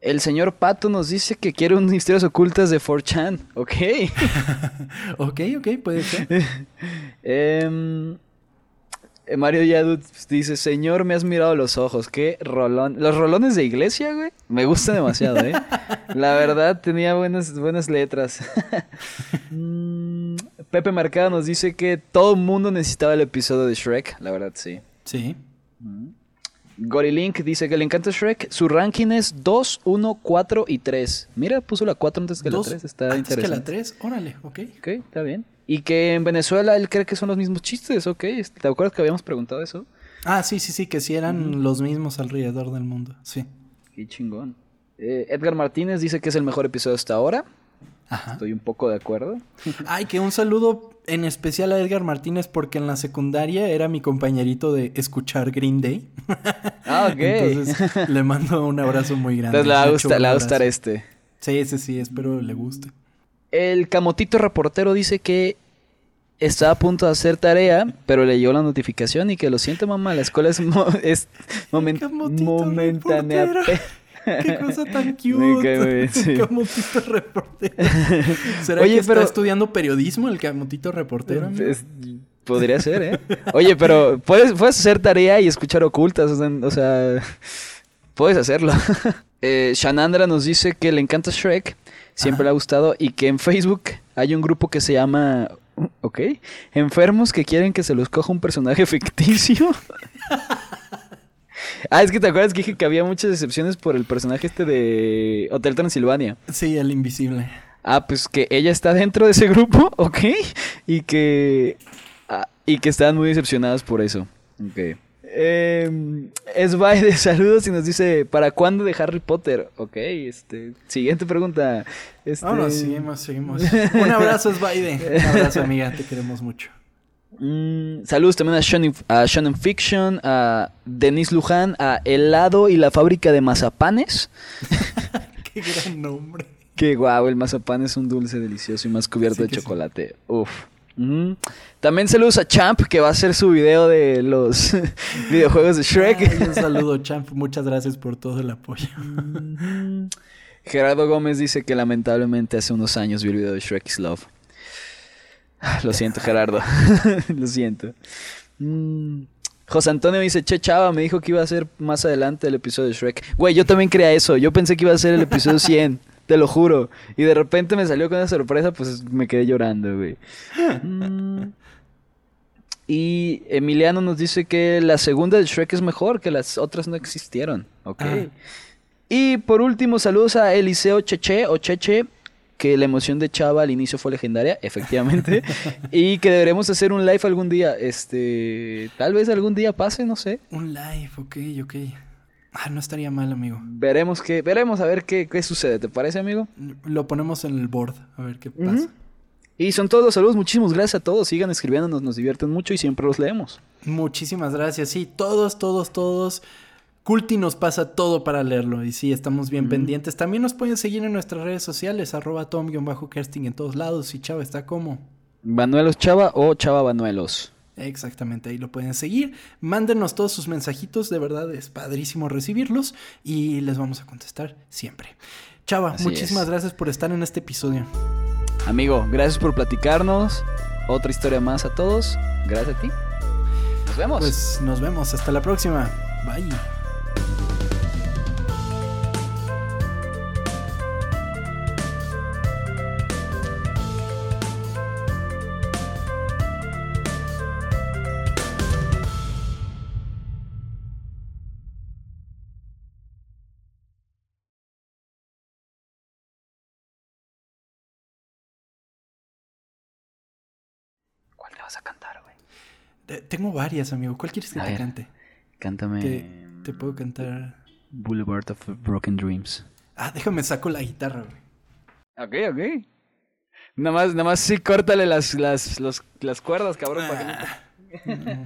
[SPEAKER 2] El señor Pato nos dice que quiere unas historias ocultas de 4chan. Ok.
[SPEAKER 1] Ok, ok, puede ser.
[SPEAKER 2] Em, eh, Mario Yadut dice, señor, me has mirado los ojos. Qué rolón. Los rolones de iglesia, güey. Me gustan demasiado, ¿eh? La verdad, tenía buenas, buenas letras. Mm, Pepe Marcado nos dice que todo el mundo necesitaba el episodio de Shrek. La verdad, sí.
[SPEAKER 1] Sí.
[SPEAKER 2] Gorilink dice que le encanta Shrek. Su ranking es 2, 1, 4 y 3. Mira, puso la 4 antes que
[SPEAKER 1] Dos-
[SPEAKER 2] la 3. Está
[SPEAKER 1] antes
[SPEAKER 2] interesante.
[SPEAKER 1] que la 3, órale, ok.
[SPEAKER 2] Ok, está bien. Y que en Venezuela él cree que son los mismos chistes, ok. ¿Te acuerdas que habíamos preguntado eso?
[SPEAKER 1] Ah, sí, sí, sí, que sí eran los mismos alrededor del mundo, sí.
[SPEAKER 2] Qué chingón. Eh, Edgar Martínez dice que es el mejor episodio hasta ahora.
[SPEAKER 1] Ajá.
[SPEAKER 2] Estoy un poco de acuerdo.
[SPEAKER 1] Ay, que un saludo en especial a Edgar Martínez porque en la secundaria era mi compañerito de escuchar Green Day.
[SPEAKER 2] Ah, ok.
[SPEAKER 1] Entonces le mando un abrazo muy grande.
[SPEAKER 2] Entonces le va a
[SPEAKER 1] Le
[SPEAKER 2] gustar,
[SPEAKER 1] un
[SPEAKER 2] le va a gustar
[SPEAKER 1] abrazo.
[SPEAKER 2] este.
[SPEAKER 1] Sí, sí, sí, espero le guste.
[SPEAKER 2] El camotito reportero dice que estaba a punto de hacer tarea, pero le llegó la notificación y que lo siente mamá, la escuela es, mo- es
[SPEAKER 1] Qué cosa tan
[SPEAKER 2] Me
[SPEAKER 1] cute.
[SPEAKER 2] cae muy bien, sí.
[SPEAKER 1] Camotito reportero. ¿Será
[SPEAKER 2] Oye,
[SPEAKER 1] que está
[SPEAKER 2] pero-
[SPEAKER 1] estudiando periodismo el camotito reportero?
[SPEAKER 2] Es- podría ser, ¿eh? Oye, pero puedes, puedes hacer tarea y escuchar ocultas, o sea, o sea, puedes hacerlo. eh, Shanandra nos dice que le encanta Shrek, siempre
[SPEAKER 1] Ajá.
[SPEAKER 2] le ha gustado y que en Facebook hay un grupo que se llama, ok, enfermos que quieren que se los coja un personaje ficticio. Ah, es que te acuerdas que dije que había muchas excepciones por el personaje este de Hotel Transilvania.
[SPEAKER 1] Sí, el invisible.
[SPEAKER 2] Ah, pues que ella está dentro de ese grupo, ok. Y que. ah, y que están muy decepcionados por eso. Ok. Eh, de saludos y nos dice: ¿Para cuándo de Harry Potter? Ok, este. Siguiente pregunta. Este,
[SPEAKER 1] seguimos, seguimos. Un abrazo, Sbaide. Un abrazo, amiga, te queremos mucho.
[SPEAKER 2] Mm, saludos también a Shonen, a Shonen Fiction, a Denise Luján, a Helado y la fábrica de mazapanes.
[SPEAKER 1] Qué gran nombre.
[SPEAKER 2] Qué guau, el mazapán es un dulce delicioso y más cubierto
[SPEAKER 1] Sí
[SPEAKER 2] de
[SPEAKER 1] sí.
[SPEAKER 2] chocolate. Uf. También saludos a Champ, que va a hacer su video de los videojuegos de Shrek.
[SPEAKER 1] Ay, un saludo, Champ. Muchas gracias por todo el apoyo.
[SPEAKER 2] Gerardo Gómez dice que lamentablemente hace unos años vio el video de Shrek is Love. Lo siento, Gerardo. Lo siento. Mm. José Antonio dice, che, chava, me dijo que iba a ser más adelante el episodio de Shrek. Güey, yo también creía eso. Yo pensé que iba a ser el episodio 100, te lo juro. Y de repente me salió con una sorpresa, pues me quedé llorando, güey. Mm. Y Emiliano nos dice que la segunda de Shrek es mejor, que las otras no existieron. Ok.
[SPEAKER 1] Ah.
[SPEAKER 2] Y por último, saludos a Eliseo Cheche o Cheche, que la emoción de Chava al inicio fue legendaria, efectivamente, y que deberemos hacer un live algún día. Este, tal vez algún día pase, no sé.
[SPEAKER 1] Un live, ok, ok. Ah, no estaría mal, amigo.
[SPEAKER 2] Veremos qué, veremos a ver qué, qué sucede, ¿te parece, amigo?
[SPEAKER 1] Lo ponemos en el board, a ver qué pasa.
[SPEAKER 2] Y son todos los saludos, muchísimas gracias a todos, sigan escribiéndonos, nos divierten mucho y siempre los leemos.
[SPEAKER 1] Muchísimas gracias. Sí, todos, todos, todos. Culti nos pasa todo para leerlo. Y sí, estamos bien pendientes. También nos pueden seguir en nuestras redes sociales, arroba tom-kersting en todos lados. Y Chava está como.
[SPEAKER 2] Banuelos Chava o Chava Banuelos.
[SPEAKER 1] Exactamente, ahí lo pueden seguir. Mándenos todos sus mensajitos, de verdad es padrísimo recibirlos y les vamos a contestar siempre. Chava,
[SPEAKER 2] Así
[SPEAKER 1] muchísimas
[SPEAKER 2] es.
[SPEAKER 1] gracias por estar en este episodio.
[SPEAKER 2] Amigo, gracias por platicarnos. Otra historia más a todos. Gracias a ti. Nos vemos.
[SPEAKER 1] Pues nos vemos, hasta la próxima. Bye. Tengo varias, amigo. ¿Cuál quieres que
[SPEAKER 2] A
[SPEAKER 1] te
[SPEAKER 2] ver.
[SPEAKER 1] cante?
[SPEAKER 2] Cántame
[SPEAKER 1] Te, te puedo cantar.
[SPEAKER 2] Boulevard of Broken Dreams.
[SPEAKER 1] Ah, déjame saco la guitarra, güey.
[SPEAKER 2] Ok, ok. Nada más, nada más sí, córtale las, las, los- las cuerdas, cabrón, para que no
[SPEAKER 1] No.